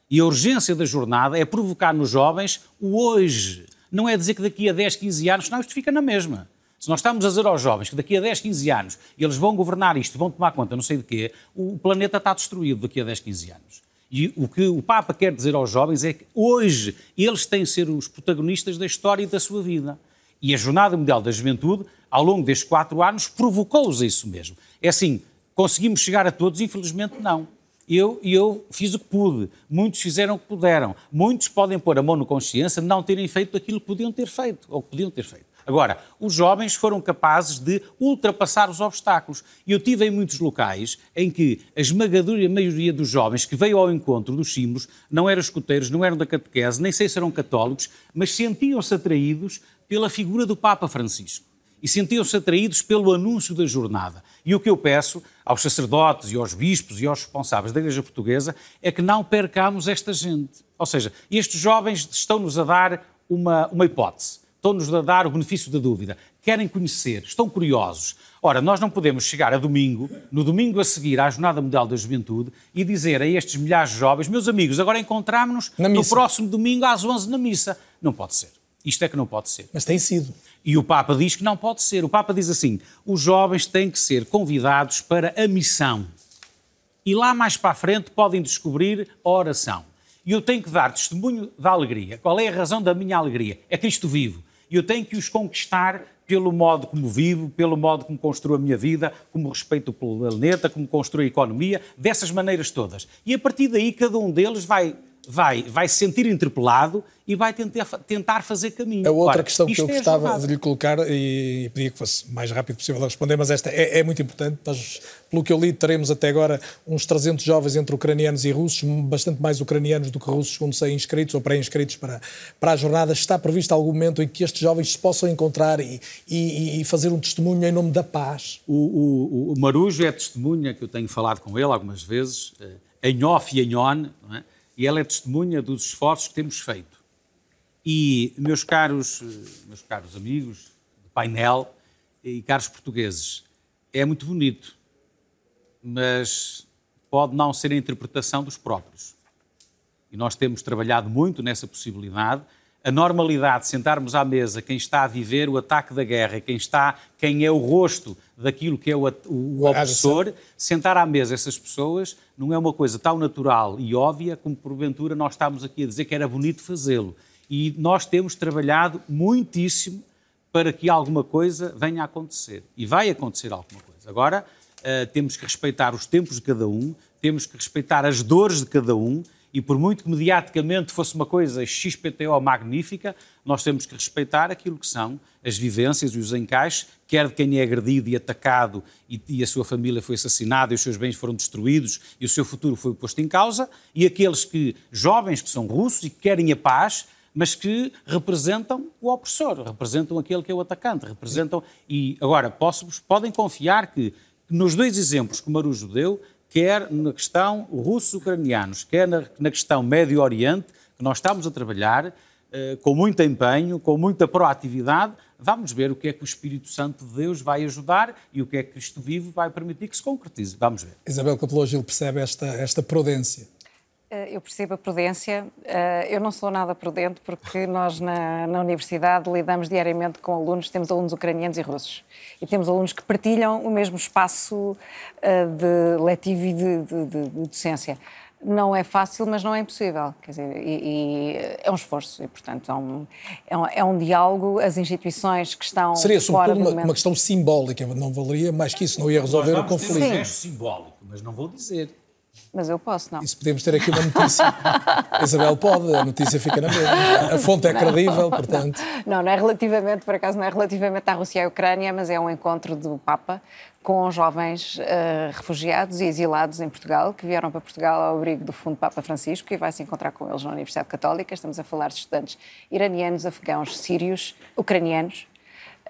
E a urgência da jornada é provocar nos jovens o hoje. Não é dizer que daqui a 10, 15 anos, não, isto fica na mesma. Se nós estamos a dizer aos jovens que daqui a 10, 15 anos eles vão governar isto, vão tomar conta, não sei de quê, o planeta está destruído daqui a 10, 15 anos. E o que o Papa quer dizer aos jovens é que hoje eles têm de ser os protagonistas da história e da sua vida. E a Jornada Mundial da Juventude, ao longo destes quatro anos, provocou-os a isso mesmo. É assim, conseguimos chegar a todos? Infelizmente não. Eu, eu fiz o que pude, muitos fizeram o que puderam, muitos podem pôr a mão na consciência de não terem feito aquilo que podiam ter feito, ou que podiam ter feito. Agora, os jovens foram capazes de ultrapassar os obstáculos. E eu tive em muitos locais em que a esmagadora maioria dos jovens que veio ao encontro dos símbolos não eram escuteiros, não eram da catequese, nem sei se eram católicos, mas sentiam-se atraídos pela figura do Papa Francisco e sentiam-se atraídos pelo anúncio da jornada. E o que eu peço aos sacerdotes e aos bispos e aos responsáveis da Igreja Portuguesa é que não percamos esta gente. Ou seja, estes jovens estão-nos a dar uma, uma hipótese estão-nos a dar o benefício da dúvida, querem conhecer, estão curiosos. Ora, nós não podemos chegar a domingo, no domingo a seguir à Jornada Mundial da Juventude, e dizer a estes milhares de jovens, meus amigos, agora encontramos-nos no próximo domingo às 11 na missa. Não pode ser. Isto é que não pode ser. Mas tem sido. E o Papa diz que não pode ser. O Papa diz assim: os jovens têm que ser convidados para a missão. E lá mais para a frente podem descobrir a oração. E eu tenho que dar testemunho da alegria. Qual é a razão da minha alegria? É Cristo vivo e eu tenho que os conquistar pelo modo como vivo, pelo modo como construo a minha vida, como respeito pelo planeta, como construo a economia, dessas maneiras todas. E a partir daí cada um deles vai vai, vai se sentir interpelado e vai tentar, tentar fazer caminho. A outra Ora, questão que eu é gostava de lhe colocar, e pedia que fosse mais rápido possível a responder, mas esta é, é, muito importante. Nós, pelo que eu li, teremos até agora uns 300 jovens entre ucranianos e russos, bastante mais ucranianos do que russos, segundo sei, inscritos ou pré-inscritos para, para a jornada. Está previsto algum momento em que estes jovens se possam encontrar e, e, e fazer um testemunho em nome da paz? O, o, o Marujo é testemunha, que eu tenho falado com ele algumas vezes, eh, em off e em on, não é? E ela é testemunha dos esforços que temos feito. E, meus caros, meus caros amigos do painel e caros portugueses, é muito bonito, mas pode não ser a interpretação dos próprios. E nós temos trabalhado muito nessa possibilidade a normalidade de sentarmos à mesa quem está a viver o ataque da guerra, quem está, quem é o rosto daquilo que é o, o, opressor, sentar à mesa essas pessoas não é uma coisa tão natural e óbvia como porventura nós estamos aqui a dizer que era bonito fazê-lo. E nós temos trabalhado muitíssimo para que alguma coisa venha a acontecer. E vai acontecer alguma coisa. Agora, uh, temos que respeitar os tempos de cada um, temos que respeitar as dores de cada um e por muito que mediaticamente fosse uma coisa XPTO magnífica, nós temos que respeitar aquilo que são as vivências e os encaixes, quer de quem é agredido e atacado e, e, a sua família foi assassinada e os seus bens foram destruídos e o seu futuro foi posto em causa, e aqueles que, jovens que são russos e que querem a paz, mas que representam o opressor, representam aquele que é o atacante, representam... E agora, posso, podem confiar que, nos dois exemplos que o Marujo deu, quer na questão russos-ucranianos, quer na, na questão Médio Oriente, que nós estamos a trabalhar eh, com muito empenho, com muita proatividade. Vamos ver o que é que o Espírito Santo de Deus vai ajudar e o que é que Cristo vivo vai permitir que se concretize. Vamos ver. Isabel Capelou Gil percebe esta, esta prudência. Eh, eu percebo a prudência. Eh, eu não sou nada prudente porque nós na, na, universidade lidamos diariamente com alunos, temos alunos ucranianos e russos. E temos alunos que partilham o mesmo espaço eh, de letivo e de, de, de, de docência. Não é fácil, mas não é impossível. Quer dizer, e, e é um esforço e, portanto, é um, é um, é um, diálogo. As instituições que estão Seria fora sobretudo uma, uma, questão simbólica, não valeria mais que isso, não ia resolver o conflito. Sim. Gesto simbólico, mas não vou dizer. Mas eu posso, não. Isso podemos ter aqui uma notícia. Isabel pode, a notícia fica na mesma. A fonte é credível, portanto. Não, não é relativamente, por acaso, não é relativamente à Rússia e à Ucrânia, mas é um encontro do Papa com jovens uh, refugiados e exilados em Portugal, que vieram para Portugal ao abrigo do Fundo Papa Francisco e vai se encontrar com eles na Universidade Católica. Estamos a falar de estudantes iranianos, afegãos, sírios, ucranianos,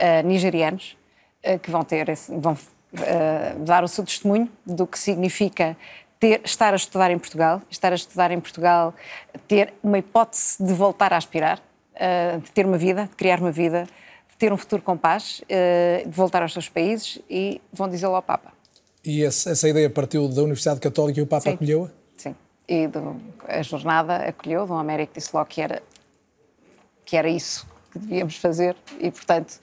uh, nigerianos, uh, que vão ter, vão dar o seu testemunho do que significa ter, estar a estudar em Portugal, estar a estudar em Portugal, ter uma hipótese de voltar a aspirar, uh, de ter uma vida, de criar uma vida, de ter um futuro com paz, uh, de voltar aos seus países e vão dizê-lo ao Papa. E essa, essa, ideia partiu da Universidade Católica e o Papa acolheu-a? Sim, e do, a jornada acolheu, Dom Américo disse logo que era, que era isso que devíamos fazer e, portanto,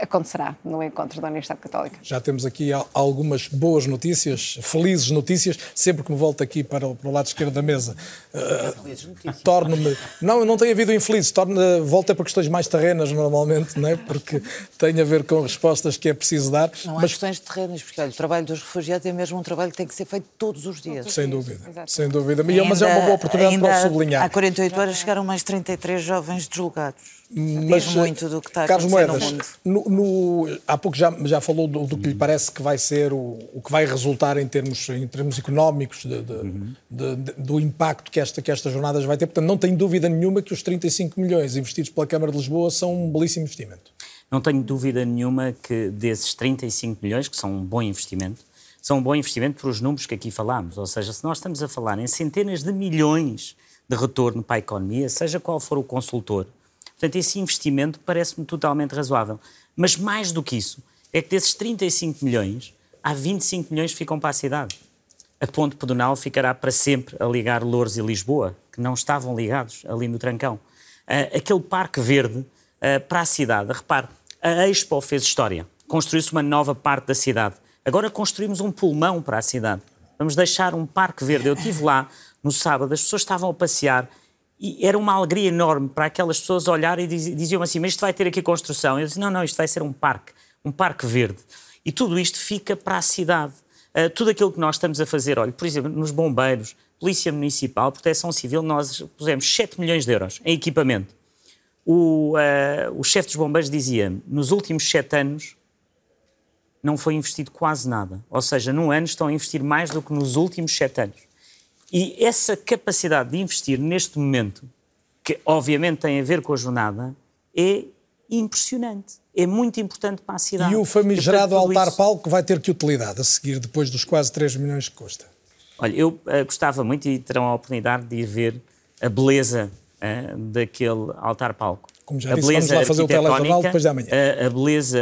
acontecerá no encontro da Universidade Católica. Já temos aqui algumas boas notícias, felizes notícias, sempre que me volto aqui para o, para o lado esquerdo da mesa. Uh, Torno-me. Não, não tem havido infeliz, torno volta para questões mais terrenas normalmente, não é? porque tem a ver com respostas que é preciso dar. Não há mas... questões terrenas, porque olha, o trabalho dos refugiados é mesmo um trabalho que tem que ser feito todos os dias. Sem dúvida, sem dúvida. Ainda, mas é uma boa oportunidade para o sublinhar. Há 48 horas chegaram mais 33 jovens deslogados. Mas, Diz muito do que está a Carlos Moedas, no, no, há pouco já, já falou do, do, que lhe parece que vai ser o, o que vai resultar em termos, em termos económicos de, de, uhum. de, do impacto que, esta, que estas jornadas vai ter. Portanto, não tenho dúvida nenhuma que os 35 milhões investidos pela Câmara de Lisboa são um belíssimo investimento. Não tenho dúvida nenhuma que desses 35 milhões, que são um bom investimento, são um bom investimento por os números que aqui falámos. Ou seja, se nós estamos a falar em centenas de milhões de retorno para a economia, seja qual for o consultor, Portanto, esse investimento parece-me totalmente razoável. Mas mais do que isso, é que desses 35 milhões, há 25 milhões que ficam para a cidade. A ponte pedonal ficará para sempre a ligar Louros e Lisboa, que não estavam ligados ali no Trancão. Uh, aquele parque verde uh, para a cidade, repare, a Expo fez história. Construiu-se uma nova parte da cidade. Agora construímos um pulmão para a cidade. Vamos deixar um parque verde. Eu estive lá no sábado, as pessoas estavam a passear e era uma alegria enorme para aquelas pessoas olharem e diziam assim: Mas isto vai ter aqui construção. Eu disse: Não, não, isto vai ser um parque, um parque verde. E tudo isto fica para a cidade. Uh, tudo aquilo que nós estamos a fazer, olha, por exemplo, nos bombeiros, Polícia Municipal, Proteção Civil, nós pusemos 7 milhões de euros em equipamento. O, uh, o chefe dos bombeiros dizia: nos últimos 7 anos não foi investido quase nada. Ou seja, num ano estão a investir mais do que nos últimos 7 anos. E essa capacidade de investir neste momento, que obviamente tem a ver com a jornada, é impressionante. É muito importante para a cidade. E o famigerado altar-palco vai ter que utilidade a seguir, depois dos quase 3 milhões que custa? Olha, eu uh, gostava muito e terão a oportunidade de ir ver a beleza uh, daquele altar-palco. Como já a disse, vamos lá fazer o telejornal depois da manhã. A, a, beleza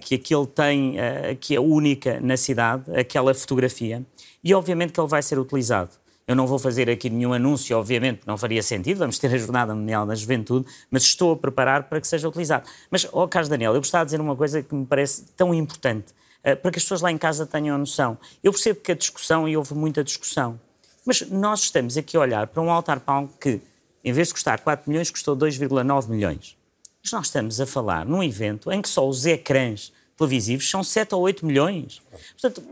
que aquele tem, uh, que é única na cidade, aquela fotografia, e obviamente que ele vai ser utilizado. Eu não vou fazer aqui nenhum anúncio, obviamente, não faria sentido, vamos ter a Jornada Mundial da Juventude, mas estou a preparar para que seja utilizado. Mas, ó oh, Carlos Daniel, eu gostava de dizer uma coisa que me parece tão importante, uh, para que as pessoas lá em casa tenham noção. Eu percebo que a discussão, e houve muita discussão, mas nós estamos aqui a olhar para um altar pão que, em vez de custar 4 milhões, custou 2,9 milhões. Mas nós estamos a falar num evento em que só os ecrãs televisivos são 7 ou 8 milhões. Portanto,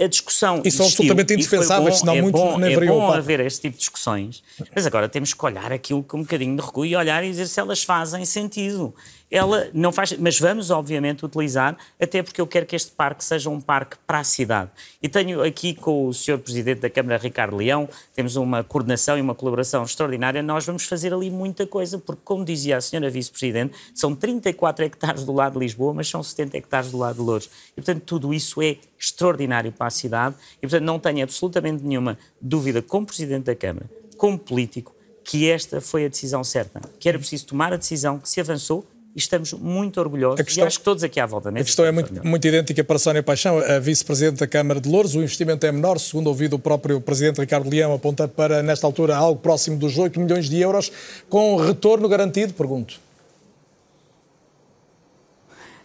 a discussão. E são absolutamente indefensáveis, senão é muito bom, nem É bom haver este tipo de discussões, mas agora temos que olhar aquilo com um bocadinho de recuo e olhar e dizer se elas fazem sentido. Ela não faz, mas vamos obviamente utilizar, até porque eu quero que este parque seja um parque para a cidade. E tenho aqui com o Sr. Presidente da Câmara, Ricardo Leão, temos uma coordenação e uma colaboração extraordinária, nós vamos fazer ali muita coisa, porque como dizia a Sra. Vice-Presidente, são 34 hectares do lado de Lisboa, mas são 70 hectares do lado de Louros. E portanto tudo isso é extraordinário para a cidade e portanto não tenho absolutamente nenhuma dúvida como Presidente da Câmara, como político, que esta foi a decisão certa, que era preciso tomar a decisão, que se avançou e estamos muito orgulhosos questão, e acho que todos aqui à volta A questão é muito, muito, idêntica para Sónia Paixão, a vice-presidente da Câmara de Louros. O investimento é menor, segundo ouvido o próprio presidente Ricardo Leão, aponta para, nesta altura, algo próximo dos 8 milhões de euros, com retorno garantido, pergunto.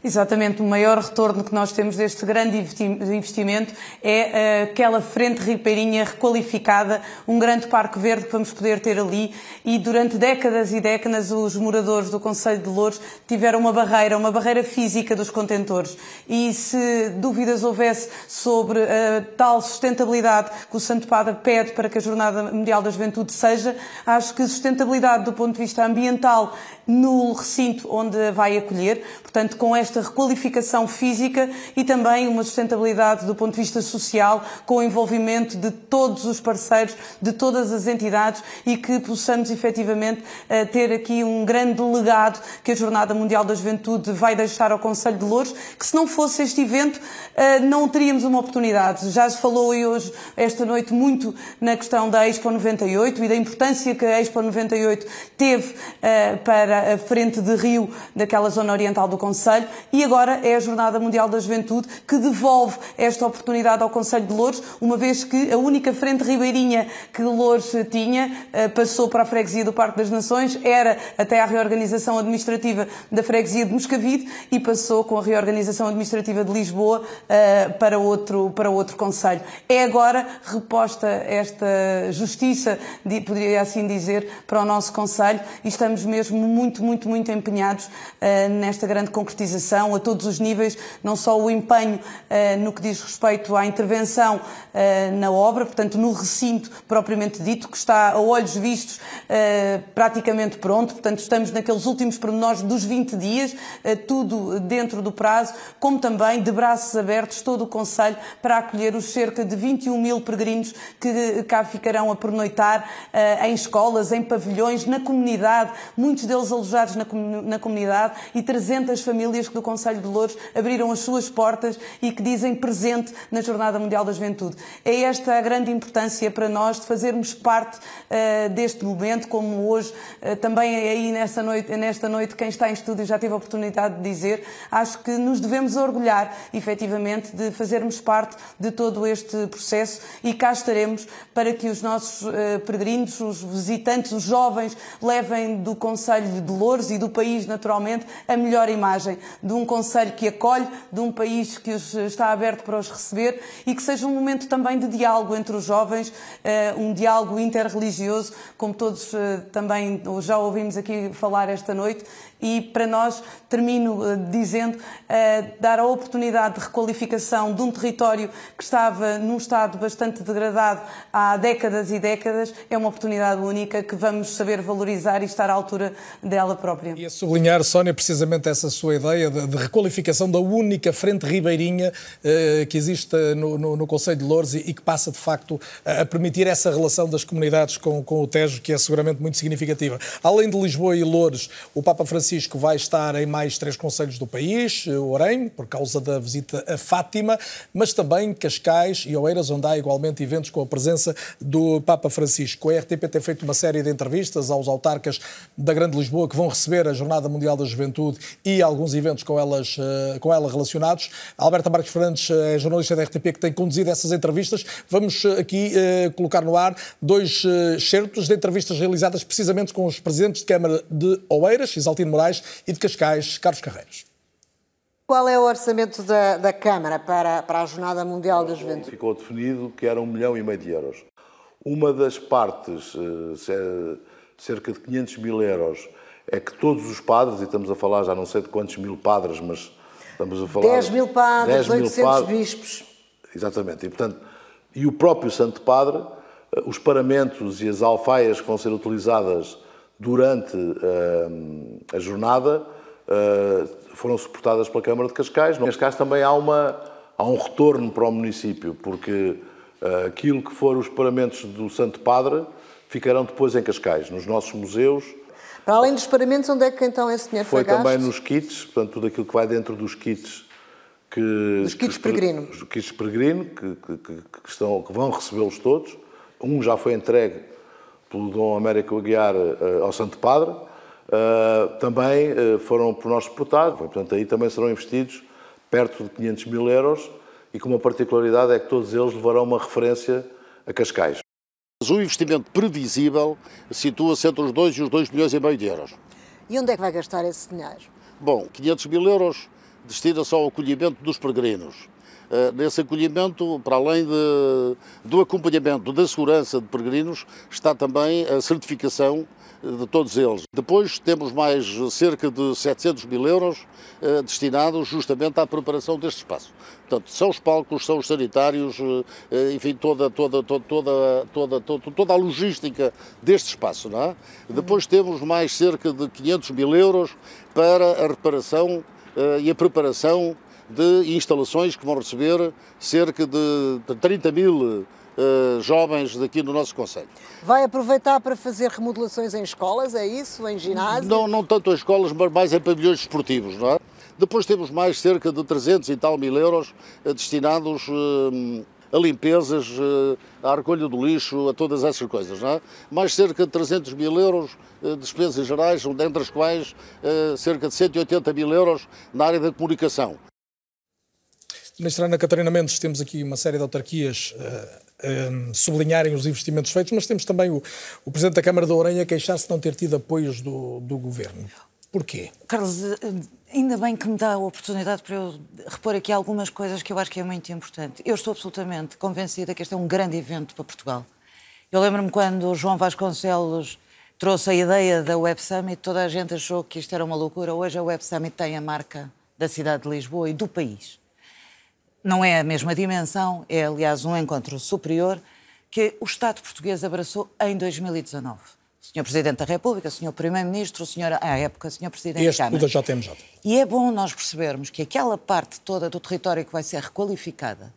Exatamente, o maior retorno que nós temos deste grande investimento é uh, aquela frente ripeirinha requalificada, um grande parque verde que vamos poder ter ali. E durante décadas e décadas os moradores do Conselho de Louros tiveram uma barreira, uma barreira física dos contentores. E se dúvidas houvesse sobre a tal sustentabilidade que o Santo Padre pede para que a Jornada Mundial da Juventude seja, acho que sustentabilidade do ponto de vista ambiental no recinto onde vai acolher, portanto, com esta requalificação física e também uma sustentabilidade do ponto de vista social, com o envolvimento de todos os parceiros, de todas as entidades e que possamos efetivamente eh, ter aqui um grande legado que a Jornada Mundial da Juventude vai deixar ao Conselho de Louros, que se não fosse este evento eh, não teríamos uma oportunidade. Já se falou hoje, esta noite, muito na questão da Expo 98 e da importância que a Expo 98 teve eh, a frente de Rio, daquela zona oriental do Conselho, e agora é a Jornada Mundial da Juventude que devolve esta oportunidade ao Conselho de Louros, uma vez que a única frente ribeirinha que Louros tinha eh, passou para a freguesia do Parque das Nações, era até a reorganização administrativa da freguesia de Moscavide e passou com a reorganização administrativa de Lisboa eh, para outro, para outro Conselho. É agora reposta esta justiça, poderia assim dizer, para o nosso Conselho e estamos mesmo muito muito, muito, muito empenhados uh, nesta grande concretização a todos os níveis, não só o empenho uh, no que diz respeito à intervenção uh, na obra, portanto, no recinto propriamente dito, que está a olhos vistos praticamente pronto, portanto, estamos naqueles últimos pormenores dos 20 dias, tudo dentro do prazo, como também de braços abertos todo o Conselho para acolher os cerca de 21 mil peregrinos que cá ficarão a pernoitar em escolas, em pavilhões, na comunidade, muitos deles alojados na, na comunidade e 300 famílias que do Conselho de Louros abriram as suas portas e que dizem presente na Jornada Mundial da Juventude. É esta a grande importância para nós de fazermos parte uh, deste momento, como hoje uh, também é aí nesta noite, nesta noite quem está em estúdio já teve a oportunidade de dizer, acho que nos devemos orgulhar efetivamente de fazermos parte de todo este processo e cá estaremos para que os nossos uh, peregrinos, os visitantes, os jovens levem do Conselho de Louros e do país, naturalmente, a melhor imagem de um Conselho que acolhe, de um país que os está aberto para os receber e que seja um momento também de diálogo entre os jovens, eh, um diálogo interreligioso, como todos eh, também já ouvimos aqui falar esta noite, e para nós, termino uh, dizendo, uh, dar a oportunidade de requalificação de um território que estava num estado bastante degradado há décadas e décadas é uma oportunidade única que vamos saber valorizar e estar à altura dela própria. E a sublinhar, Sónia, precisamente essa sua ideia de, requalificação da única frente ribeirinha uh, que existe no, no, Conselho de Louros e, que passa, de facto, a, a, permitir essa relação das comunidades com, com o Tejo, que é seguramente muito significativa. Além de Lisboa e Louros, o Papa Francisco Francisco vai estar em mais três conselhos do país, Orem, por causa da visita a Fátima, mas também Cascais e Oeiras, onde há igualmente eventos com a presença do Papa Francisco. A RTP tem feito uma série de entrevistas aos autarcas da Grande Lisboa que vão receber a Jornada Mundial da Juventude e alguns eventos com, elas, eh, com ela relacionados. A Alberta Marques Fernandes eh, é jornalista da RTP que tem conduzido essas entrevistas. Vamos eh, aqui colocar no ar dois certos de entrevistas realizadas precisamente com os presidentes de Câmara de Oeiras, Isaltino Moraes e de Cascais, Carlos Carreiros. Qual é o orçamento da, da Câmara para, para a Jornada Mundial da Juventude? Ficou definido que era um milhão e meio de euros. Uma das partes, eh, cerca de 500 mil euros, é que todos os padres, e estamos a falar já não sei de quantos mil padres, mas estamos a falar... 10 mil padres, 10 mil 800 padres, bispos. Exatamente. E, portanto, e o próprio Santo Padre, eh, os paramentos e as alfaias que vão ser utilizadas durante uh, a jornada foram suportadas pela Câmara de Cascais. Em Cascais também há, uma, há um retorno para o município, porque aquilo que foram os paramentos do Santo Padre ficarão depois em Cascais, nos nossos museus. Para além dos paramentos, onde é que então esse dinheiro foi, foi gasto? Foi também nos kits, portanto, tudo aquilo que vai dentro dos kits que... Os kits peregrino. Os kits peregrino, que, que, que, estão, que vão recebê-los todos. Um já foi entregue pelo Dom Américo Aguiar uh, ao Santo Padre. Uh, também uh, foram por nós suportados. Portanto, aí também serão investidos perto de 500 mil euros e com uma particularidade é que todos eles levarão uma referência a Cascais. O investimento previsível situa-se entre os 2 e os 2 milhões e meio de euros. E onde é que vai gastar esse dinheiro? Bom, 500 mil euros destina-se ao acolhimento dos peregrinos. Uh, nesse acolhimento, para além de, do acompanhamento da segurança de peregrinos, está também a certificação de todos eles. Depois temos mais cerca de 700 mil euros eh, destinados justamente à preparação deste espaço. Portanto, são os palcos, são os sanitários, eh, enfim, toda, toda, toda, toda, toda, toda a logística deste espaço. Não é? Depois temos mais cerca de 500 mil euros para a reparação eh, e a preparação de instalações que vão receber cerca de 30 mil uh, jovens daqui no nosso Conselho. Vai aproveitar para fazer remodelações em escolas, é isso? Em ginásio? Não, não tanto em escolas, mas mais em pavilhões esportivos, não é? Depois temos mais cerca de 300 e tal mil euros uh, destinados uh, a limpezas, à recolha do lixo, a todas essas coisas. Não é? Mais cerca de 300 mil euros de despesas gerais, dentre as quais cerca de 180 mil euros na área da comunicação. Ministra Ana Catarina Mendes, temos aqui uma série de autarquias uh, uh, sublinharem os investimentos feitos, mas temos também o, o Presidente da Câmara da a queixar-se de não ter tido apoios do, do Governo. Porquê? Carlos, eh, ainda bem que me dá a oportunidade para eu repor aqui algumas coisas que eu acho que é muito importante. Eu estou absolutamente convencida que este é um grande evento para Portugal. Eu lembro-me quando João Vasconcelos trouxe a ideia da Web Summit, toda a gente achou que isto era uma loucura. Hoje a Web Summit tem a marca da cidade de Lisboa e do país não é a mesma dimensão, é aliás um encontro superior que o Estado português abraçou em 2019. O Sr. Presidente da República, Sr. Primeiro-Ministro, Sr. à época, Sr. Presidente este da Câmara. Este já temos já. E é bom nós percebermos que aquela parte toda do território que vai ser requalificada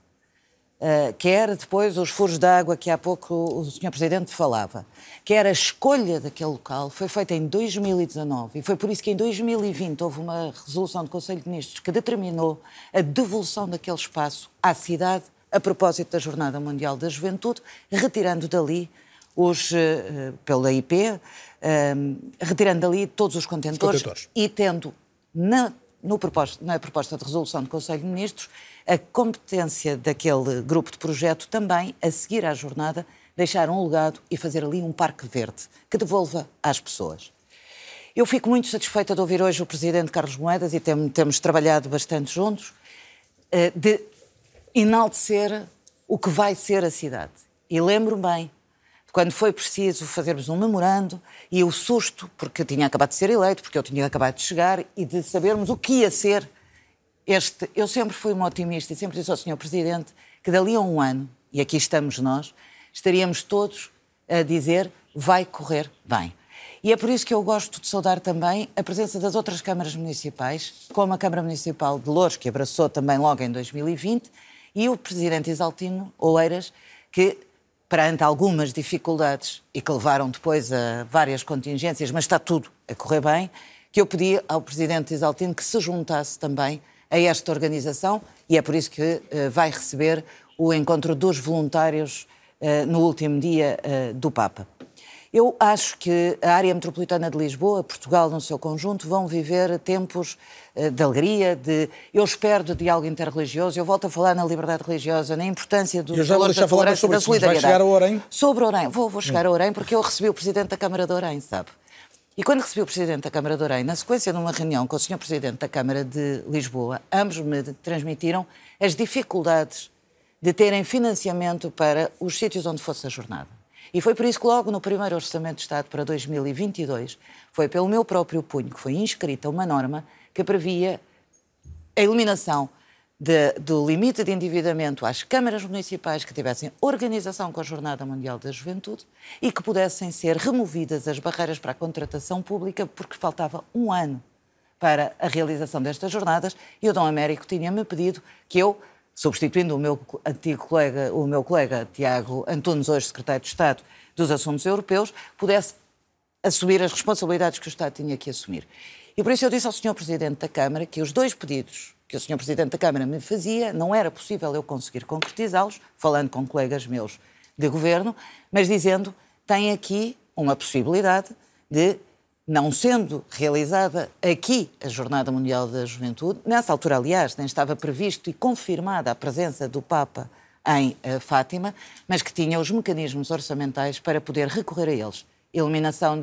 Uh, quer depois os furos de água que há pouco o Sr. Presidente falava, quer a escolha daquele local, foi feita em 2019 e foi por isso que em 2020 houve uma resolução do Conselho de Ministros que determinou a devolução daquele espaço à cidade a propósito da Jornada Mundial da Juventude, retirando dali os, uh, pela IP, uh, retirando dali todos os contentores, os contentores. e tendo na, no proposta, na proposta de resolução do Conselho de Ministros a competência daquele grupo de projeto também, a seguir à jornada, deixar um legado e fazer ali um parque verde que devolva às pessoas. Eu fico muito satisfeita de ouvir hoje o Presidente Carlos Moedas e tem, temos trabalhado bastante juntos, eh, de enaltecer o que vai ser a cidade. E lembro bem quando foi preciso fazermos um memorando e o susto, porque tinha acabado de ser eleito, porque eu tinha acabado de chegar, e de sabermos o que ia ser este, eu sempre fui uma otimista e sempre disse ao Sr. Presidente que dali a um ano, e aqui estamos nós, estaríamos todos a dizer vai correr bem. E é por isso que eu gosto de saudar também a presença das outras câmaras municipais, como a Câmara Municipal de Louros, que abraçou também logo em 2020, e o Presidente Isaltino Oeiras, que perante algumas dificuldades e que levaram depois a várias contingências, mas está tudo a correr bem, que eu pedi ao Presidente Isaltino que se juntasse também a esta organização e é por isso que uh, vai receber o encontro dos voluntários uh, no último dia uh, do Papa. Eu acho que a área metropolitana de Lisboa, Portugal no seu conjunto, vão viver tempos de alegria, de eu espero de diálogo interreligioso. Eu volto a falar na liberdade religiosa, na importância do valor da tolerância e da solidariedade. Vai chegar a Orem? Sobre Orem, vou, vou chegar a Orem porque eu recebi o presidente da Câmara de Orem, sabe? E quando recebi o Presidente da Câmara de Orem, na sequência de uma reunião com o Sr. Presidente da Câmara de Lisboa, ambos me transmitiram as dificuldades de terem financiamento para os sítios onde fosse a jornada. E foi por isso que logo no primeiro Orçamento de Estado para 2022, foi pelo meu próprio punho que foi inscrita uma norma que previa a eliminação de, do limite de endividamento às câmaras municipais que tivessem organização com a Jornada Mundial da Juventude e que pudessem ser removidas as barreiras para a contratação pública, porque faltava um ano para a realização destas jornadas e o Dom Américo tinha-me pedido que eu, substituindo o meu antigo colega, o meu colega Tiago Antunes, hoje secretário de Estado dos Assuntos Europeus, pudesse assumir as responsabilidades que o Estado tinha que assumir. E por isso eu disse ao Sr. Presidente da Câmara que os dois pedidos que o Sr. Presidente da Câmara me fazia, não era possível eu conseguir concretizá-los, falando com colegas meus de governo, mas dizendo tem aqui uma possibilidade de, não sendo realizada aqui a Jornada Mundial da Juventude, nessa altura, aliás, nem estava previsto e confirmada a presença do Papa em uh, Fátima, mas que tinha os mecanismos orçamentais para poder recorrer a eles. Eliminação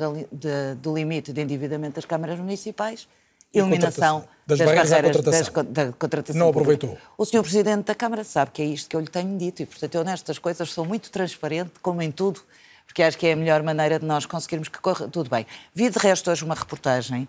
do limite de endividamento das câmaras municipais, eliminação das, das barreiras, barreiras contratação. Das, da contratação. Não aproveitou. O senhor Presidente da Câmara sabe que é isto que eu lhe tenho dito e, portanto, eu nestas coisas sou muito transparente, como em tudo, porque acho que é a melhor maneira de nós conseguirmos que corra tudo bem. Vi de resto hoje uma reportagem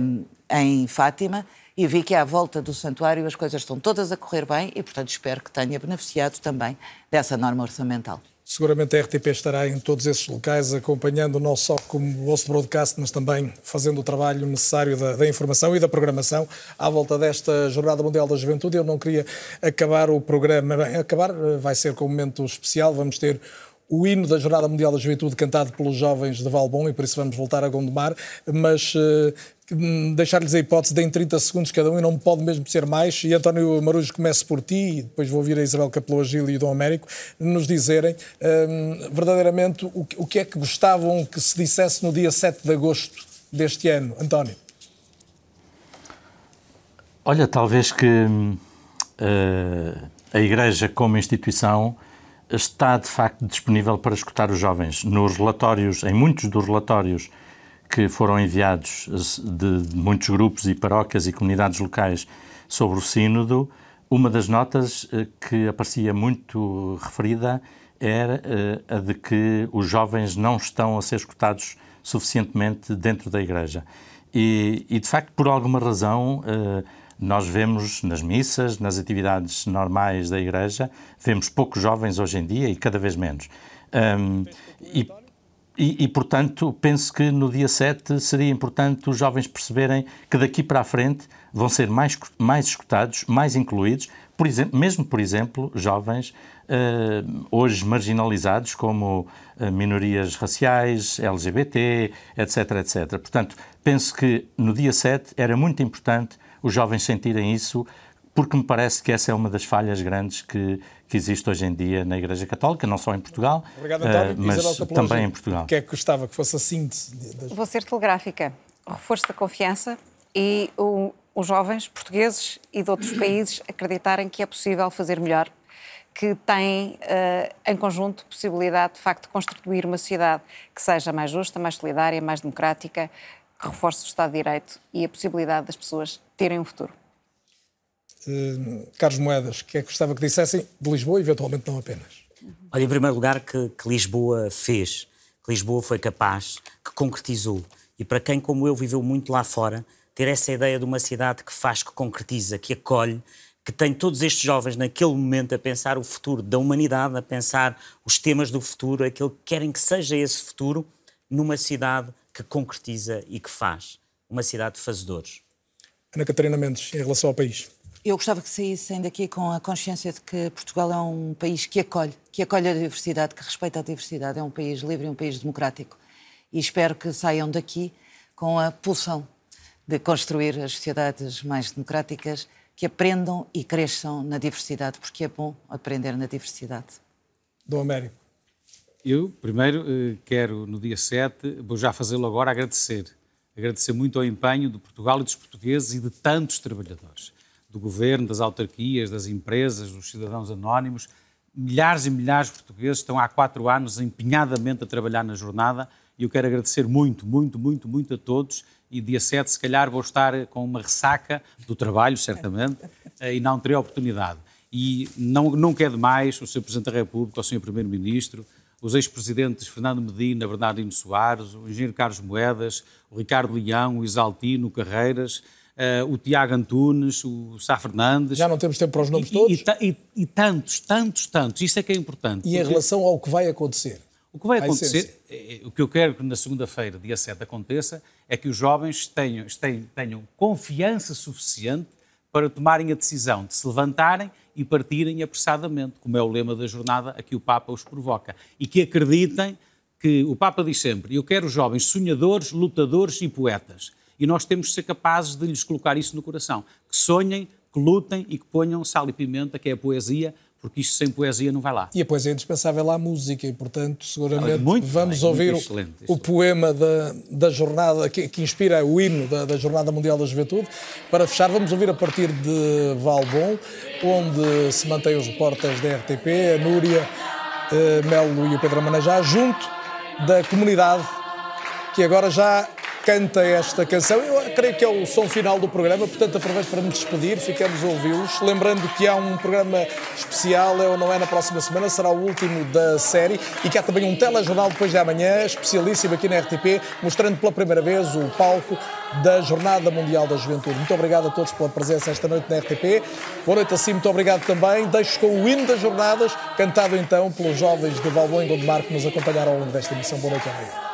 um, em Fátima e vi que à volta do santuário as coisas estão todas a correr bem e, portanto, espero que tenha beneficiado também dessa norma orçamental. Seguramente a RTP estará em todos esses locais, acompanhando não só como vosso broadcast, mas também fazendo o trabalho necessário da, da, informação e da programação à volta desta Jornada Mundial da Juventude. Eu não queria acabar o programa, acabar eh, vai ser com um momento especial, vamos ter o hino da Jornada Mundial da Juventude cantado pelos jovens de Valbom e por isso vamos voltar a Gondomar, mas uh, deixar-lhes a hipótese de em 30 segundos cada um e não pode mesmo ser mais. E António Marujo, comece por ti e depois vou ouvir a Isabel Capelou e o Dom Américo nos dizerem um, verdadeiramente o, o que é que gostavam que se dissesse no dia 7 de agosto deste ano. António. Olha, talvez que uh, a Igreja, como instituição, está de facto disponível para escutar os jovens. Nos relatórios, em muitos dos relatórios que foram enviados de muitos grupos e paróquias e comunidades locais sobre o Sínodo, uma das notas eh, que aparecia muito referida era eh, a de que os jovens não estão a ser escutados suficientemente dentro da Igreja. E, e de facto, por alguma razão, eh, nós vemos nas missas, nas atividades normais da Igreja, vemos poucos jovens hoje em dia e cada vez menos. Um, e e, e, portanto, penso que no dia 7 seria importante os jovens perceberem que daqui para a frente vão ser mais, mais escutados, mais incluídos, por exemplo, mesmo, por exemplo, jovens uh, hoje marginalizados, como uh, minorias raciais, LGBT, etc, etc. Portanto, penso que no dia 7 era muito importante os jovens sentirem isso porque me parece que essa é uma das falhas grandes que, que existe hoje em dia na Igreja Católica, não só em Portugal, Obrigado, uh, mas também em Portugal. O que é que gostava que fosse a síntese? Das... Vou ser telegráfica. O reforço da confiança e o, os jovens portugueses e de outros países acreditarem que é possível fazer melhor, que têm, uh, em conjunto, possibilidade, de facto, de construir uma sociedade que seja mais justa, mais solidária, mais democrática, reforce o Estado de Direito e a possibilidade das pessoas terem um futuro. Uh, Carlos Moedas, que é que gostava que dissessem de Lisboa, eventualmente não apenas? Olha, em primeiro lugar, que, que Lisboa fez, que Lisboa foi capaz, que concretizou. E para quem, como eu, viveu muito lá fora, ter essa ideia de uma cidade que faz, que concretiza, que acolhe, que tem todos estes jovens naquele momento a pensar o futuro da humanidade, a pensar os temas do futuro, aquilo que querem que seja esse futuro, numa cidade que concretiza e que faz. Uma cidade de fazedores. Ana Catarina Mendes, em relação ao país. Eu gostava que saíssem daqui com a consciência de que Portugal é um país que acolhe, que acolhe a diversidade, que respeita a diversidade. É um país livre, um país democrático. E espero que saiam daqui com a pulsão de construir as sociedades mais democráticas, que aprendam e cresçam na diversidade, porque é bom aprender na diversidade. Dom Américo. Eu, primeiro, eh, quero, no dia 7, vou já fazê-lo agora, agradecer. Agradecer muito ao empenho de Portugal e dos portugueses e de tantos trabalhadores do governo, das autarquias, das empresas, dos cidadãos anónimos. Milhares e milhares de portugueses estão há quatro anos empenhadamente a trabalhar na jornada e eu quero agradecer muito, muito, muito, muito a todos. E dia 7, se calhar, vou estar com uma ressaca do trabalho, certamente, e não terei oportunidade. E não, nunca é demais o Sr. Presidente da República, o Sr. Primeiro-Ministro, os ex-presidentes Fernando Medina, Bernardino Soares, o engenheiro Carlos Moedas, o Ricardo Leão, o Isaltino Carreiras, Uh, o Tiago Antunes, o Sá Fernandes. Já não temos tempo para os nomes e, todos? E, e, e, tantos, tantos, tantos. Isso é que é importante. E em relação ao que vai acontecer? O que vai acontecer, é, o que eu quero que na segunda-feira, dia 7, aconteça, é que os jovens tenham, tenham confiança suficiente para tomarem a decisão de se levantarem e partirem apressadamente, como é o lema da jornada a que o Papa os provoca. E que acreditem que o Papa diz sempre: Eu quero jovens sonhadores, lutadores e poetas. E nós temos de ser capazes de lhes colocar isso no coração. Que sonhem, que lutem e que ponham sal e pimenta, que é a poesia, porque isto sem poesia não vai lá. E a poesia é indispensável à música e, portanto, seguramente muito vamos bem, ouvir o, o, poema da, da jornada, que, que, inspira o hino da, da, Jornada Mundial da Juventude. Para fechar, vamos ouvir a partir de Valbon, onde se mantêm os repórteres da RTP, a Núria eh, Melo e o Pedro Manajá, junto da comunidade que agora já canta esta canção. Eu creio que é o som final do programa, portanto aproveito para me despedir, ficamos a ouvi-los. Lembrando que há um programa especial, é ou não é, na próxima semana, será o último da série e que há também um telejornal depois de amanhã, especialíssimo aqui na RTP, mostrando pela primeira vez o palco da Jornada Mundial da Juventude. Muito obrigado a todos pela presença esta noite na RTP. Boa noite assim, muito obrigado também. Deixo com o hino das jornadas, cantado então pelos jovens de Valbom e Gondomar que nos acompanharam ao longo desta emissão. Boa noite, obrigado.